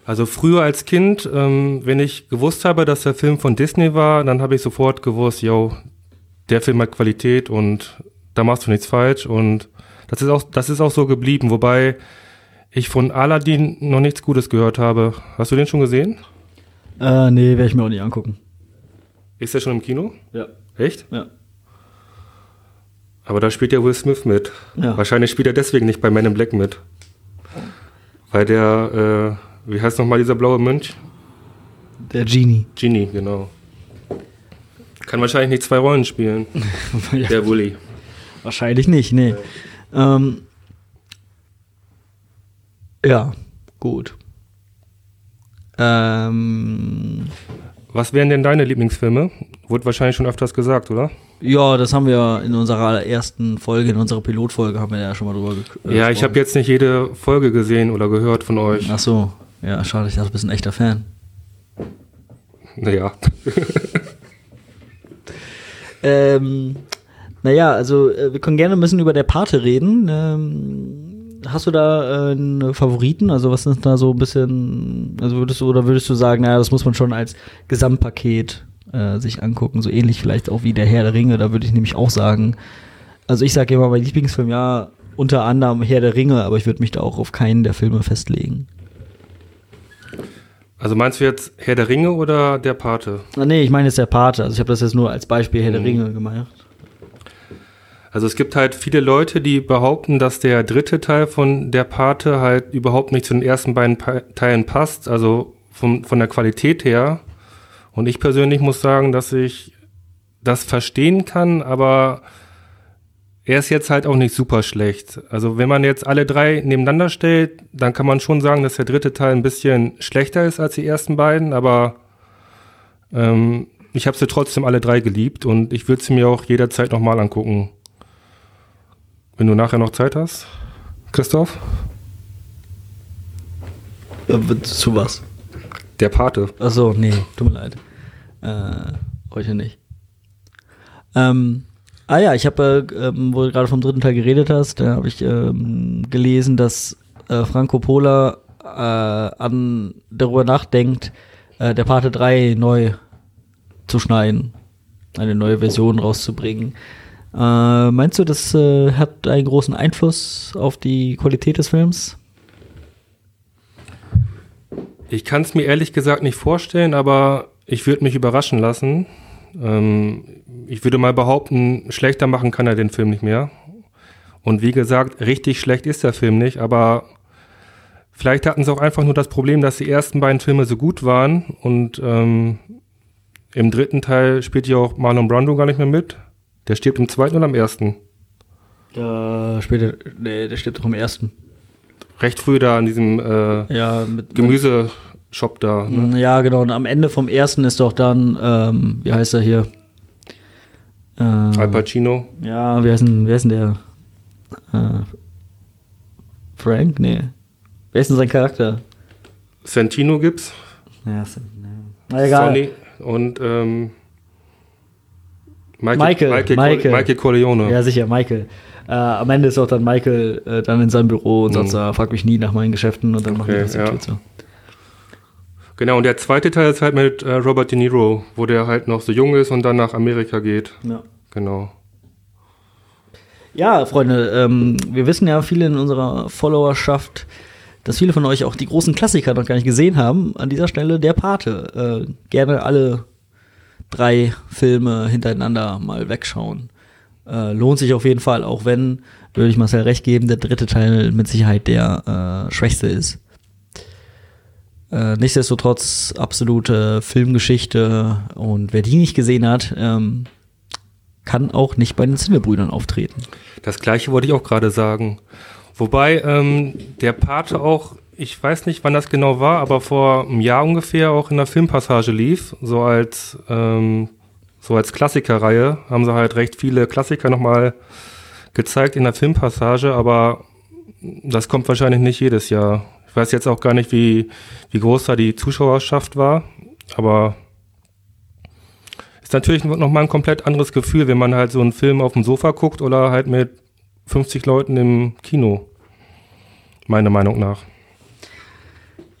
Also früher als Kind, ähm, wenn ich gewusst habe, dass der Film von Disney war, dann habe ich sofort gewusst, yo, der Film hat Qualität und da machst du nichts falsch und das ist auch, das ist auch so geblieben, wobei ich von Aladdin noch nichts Gutes gehört habe. Hast du den schon gesehen? Äh, nee, werde ich mir auch nicht angucken. Ist der schon im Kino? Ja. Echt? Ja. Aber da spielt ja Will Smith mit. Ja. Wahrscheinlich spielt er deswegen nicht bei Men in Black mit. Weil der, äh, wie heißt nochmal dieser blaue Mönch? Der Genie. Genie, genau. Kann wahrscheinlich nicht zwei Rollen spielen. [laughs] ja. Der Wully. Wahrscheinlich nicht, nee. Ähm, ja, gut. Ähm, Was wären denn deine Lieblingsfilme? Wurde wahrscheinlich schon öfters gesagt, oder? ja, das haben wir in unserer ersten Folge, in unserer Pilotfolge haben wir ja schon mal drüber gek- äh, ja, ich habe jetzt nicht jede Folge gesehen oder gehört von euch. Ach so, ja, schade, ich dachte, du bist ein echter Fan. Naja. [laughs] Ähm, naja, also äh, wir können gerne ein bisschen über der Pate reden. Ähm, hast du da äh, einen Favoriten? Also was ist da so ein bisschen, also würdest du, oder würdest du sagen, naja, das muss man schon als Gesamtpaket äh, sich angucken, so ähnlich vielleicht auch wie der Herr der Ringe, da würde ich nämlich auch sagen, also ich sage immer, mein Lieblingsfilm, ja, unter anderem Herr der Ringe, aber ich würde mich da auch auf keinen der Filme festlegen. Also meinst du jetzt Herr der Ringe oder der Pate? Ah, nee, ich meine jetzt der Pate, also ich habe das jetzt nur als Beispiel Herr der Mhm. Ringe gemacht. Also es gibt halt viele Leute, die behaupten, dass der dritte Teil von der Pate halt überhaupt nicht zu den ersten beiden Teilen passt, also von, von der Qualität her. Und ich persönlich muss sagen, dass ich das verstehen kann, aber er ist jetzt halt auch nicht super schlecht. Also wenn man jetzt alle drei nebeneinander stellt, dann kann man schon sagen, dass der dritte Teil ein bisschen schlechter ist als die ersten beiden, aber ähm, ich habe sie trotzdem alle drei geliebt und ich würde sie mir auch jederzeit nochmal angucken. Wenn du nachher noch Zeit hast, Christoph? Äh, zu was? Der Pate. Achso, nee, tut mir leid. Äh, heute nicht. Ähm, ah ja, ich habe, äh, ähm, wo du gerade vom dritten Teil geredet hast, da habe ich ähm, gelesen, dass äh, Franco Pola äh, an, darüber nachdenkt, äh, der Pate 3 neu zu schneiden, eine neue Version rauszubringen. Äh, meinst du, das äh, hat einen großen Einfluss auf die Qualität des Films? Ich kann es mir ehrlich gesagt nicht vorstellen, aber ich würde mich überraschen lassen. Ähm, ich würde mal behaupten, schlechter machen kann er den Film nicht mehr. Und wie gesagt, richtig schlecht ist der Film nicht, aber vielleicht hatten sie auch einfach nur das Problem, dass die ersten beiden Filme so gut waren und ähm, im dritten Teil spielt ja auch Marlon Brando gar nicht mehr mit. Der stirbt im zweiten oder am ersten? Ja, später, nee, der stirbt doch im ersten. Recht früh da an diesem äh, Ja, mit Gemüse, Shop da. Ne? Ja, genau. Und am Ende vom ersten ist doch dann, ähm, wie heißt er hier? Äh, Al Pacino. Ja, wie heißt denn, wie heißt denn der? Äh, Frank? Nee. Wer ist denn sein Charakter? Santino gibt's. Ja, na egal. Sonny und ähm, Michael, Michael, Michael, Michael. Corleone. Ja, sicher, Michael. Äh, am Ende ist auch dann Michael äh, dann in seinem Büro und sagt, so, ah, frag mich nie nach meinen Geschäften und dann machen die Okay, das ja. ja. so. Genau, und der zweite Teil ist halt mit äh, Robert De Niro, wo der halt noch so jung ist und dann nach Amerika geht. Ja. Genau. Ja, Freunde, ähm, wir wissen ja viele in unserer Followerschaft, dass viele von euch auch die großen Klassiker noch gar nicht gesehen haben. An dieser Stelle der Pate. Äh, gerne alle drei Filme hintereinander mal wegschauen. Äh, lohnt sich auf jeden Fall, auch wenn, würde ich Marcel recht geben, der dritte Teil mit Sicherheit der äh, schwächste ist. Äh, nichtsdestotrotz absolute Filmgeschichte und wer die nicht gesehen hat, ähm, kann auch nicht bei den Zinnebrüdern auftreten. Das gleiche wollte ich auch gerade sagen. Wobei ähm, der Pate auch, ich weiß nicht, wann das genau war, aber vor einem Jahr ungefähr auch in der Filmpassage lief, so als ähm, so als Klassikerreihe haben sie halt recht viele Klassiker nochmal gezeigt in der Filmpassage, aber das kommt wahrscheinlich nicht jedes Jahr. Ich weiß jetzt auch gar nicht, wie, wie groß da die Zuschauerschaft war, aber ist natürlich nochmal ein komplett anderes Gefühl, wenn man halt so einen Film auf dem Sofa guckt oder halt mit 50 Leuten im Kino. Meiner Meinung nach.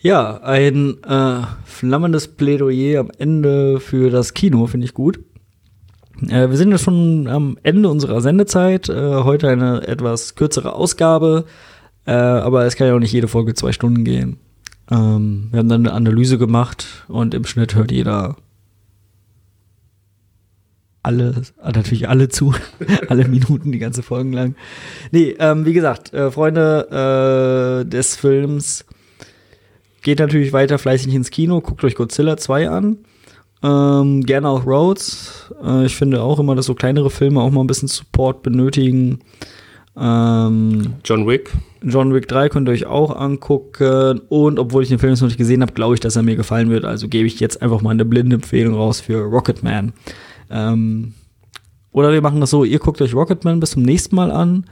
Ja, ein äh, flammendes Plädoyer am Ende für das Kino, finde ich gut. Äh, wir sind jetzt schon am Ende unserer Sendezeit. Äh, heute eine etwas kürzere Ausgabe, äh, aber es kann ja auch nicht jede Folge zwei Stunden gehen. Ähm, wir haben dann eine Analyse gemacht und im Schnitt hört jeder alle, natürlich alle zu, [laughs] alle Minuten, die ganze Folgen lang. Nee, ähm, wie gesagt, äh, Freunde äh, des Films, geht natürlich weiter fleißig ins Kino, guckt euch Godzilla 2 an. Ähm, gerne auch Rhodes. Äh, ich finde auch immer, dass so kleinere Filme auch mal ein bisschen Support benötigen. Ähm, John Wick. John Wick 3 könnt ihr euch auch angucken. Und obwohl ich den Film jetzt noch nicht gesehen habe, glaube ich, dass er mir gefallen wird. Also gebe ich jetzt einfach mal eine blinde Empfehlung raus für Rocketman. Ähm, oder wir machen das so, ihr guckt euch Rocketman bis zum nächsten Mal an.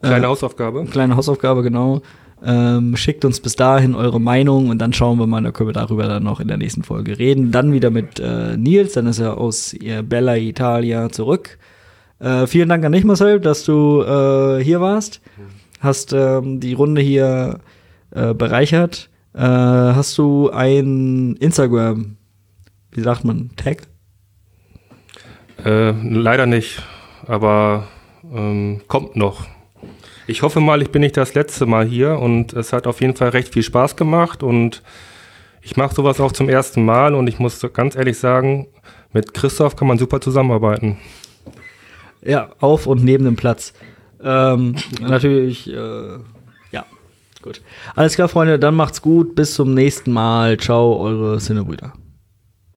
Kleine Äh, Hausaufgabe. Kleine Hausaufgabe, genau. Ähm, schickt uns bis dahin eure Meinung und dann schauen wir mal, da können wir darüber dann noch in der nächsten Folge reden. Dann wieder mit äh, Nils, dann ist er aus ihr Bella Italia zurück. Äh, vielen Dank an dich, Marcel, dass du äh, hier warst. Hast ähm, die Runde hier äh, bereichert. Äh, hast du ein Instagram, wie sagt man, Tag? Äh, leider nicht, aber ähm, kommt noch. Ich hoffe mal, ich bin nicht das letzte Mal hier und es hat auf jeden Fall recht viel Spaß gemacht und ich mache sowas auch zum ersten Mal und ich muss ganz ehrlich sagen, mit Christoph kann man super zusammenarbeiten. Ja, auf und neben dem Platz. Ähm, natürlich, äh, ja, gut. Alles klar, Freunde, dann macht's gut. Bis zum nächsten Mal. Ciao, eure Sinnebrüder.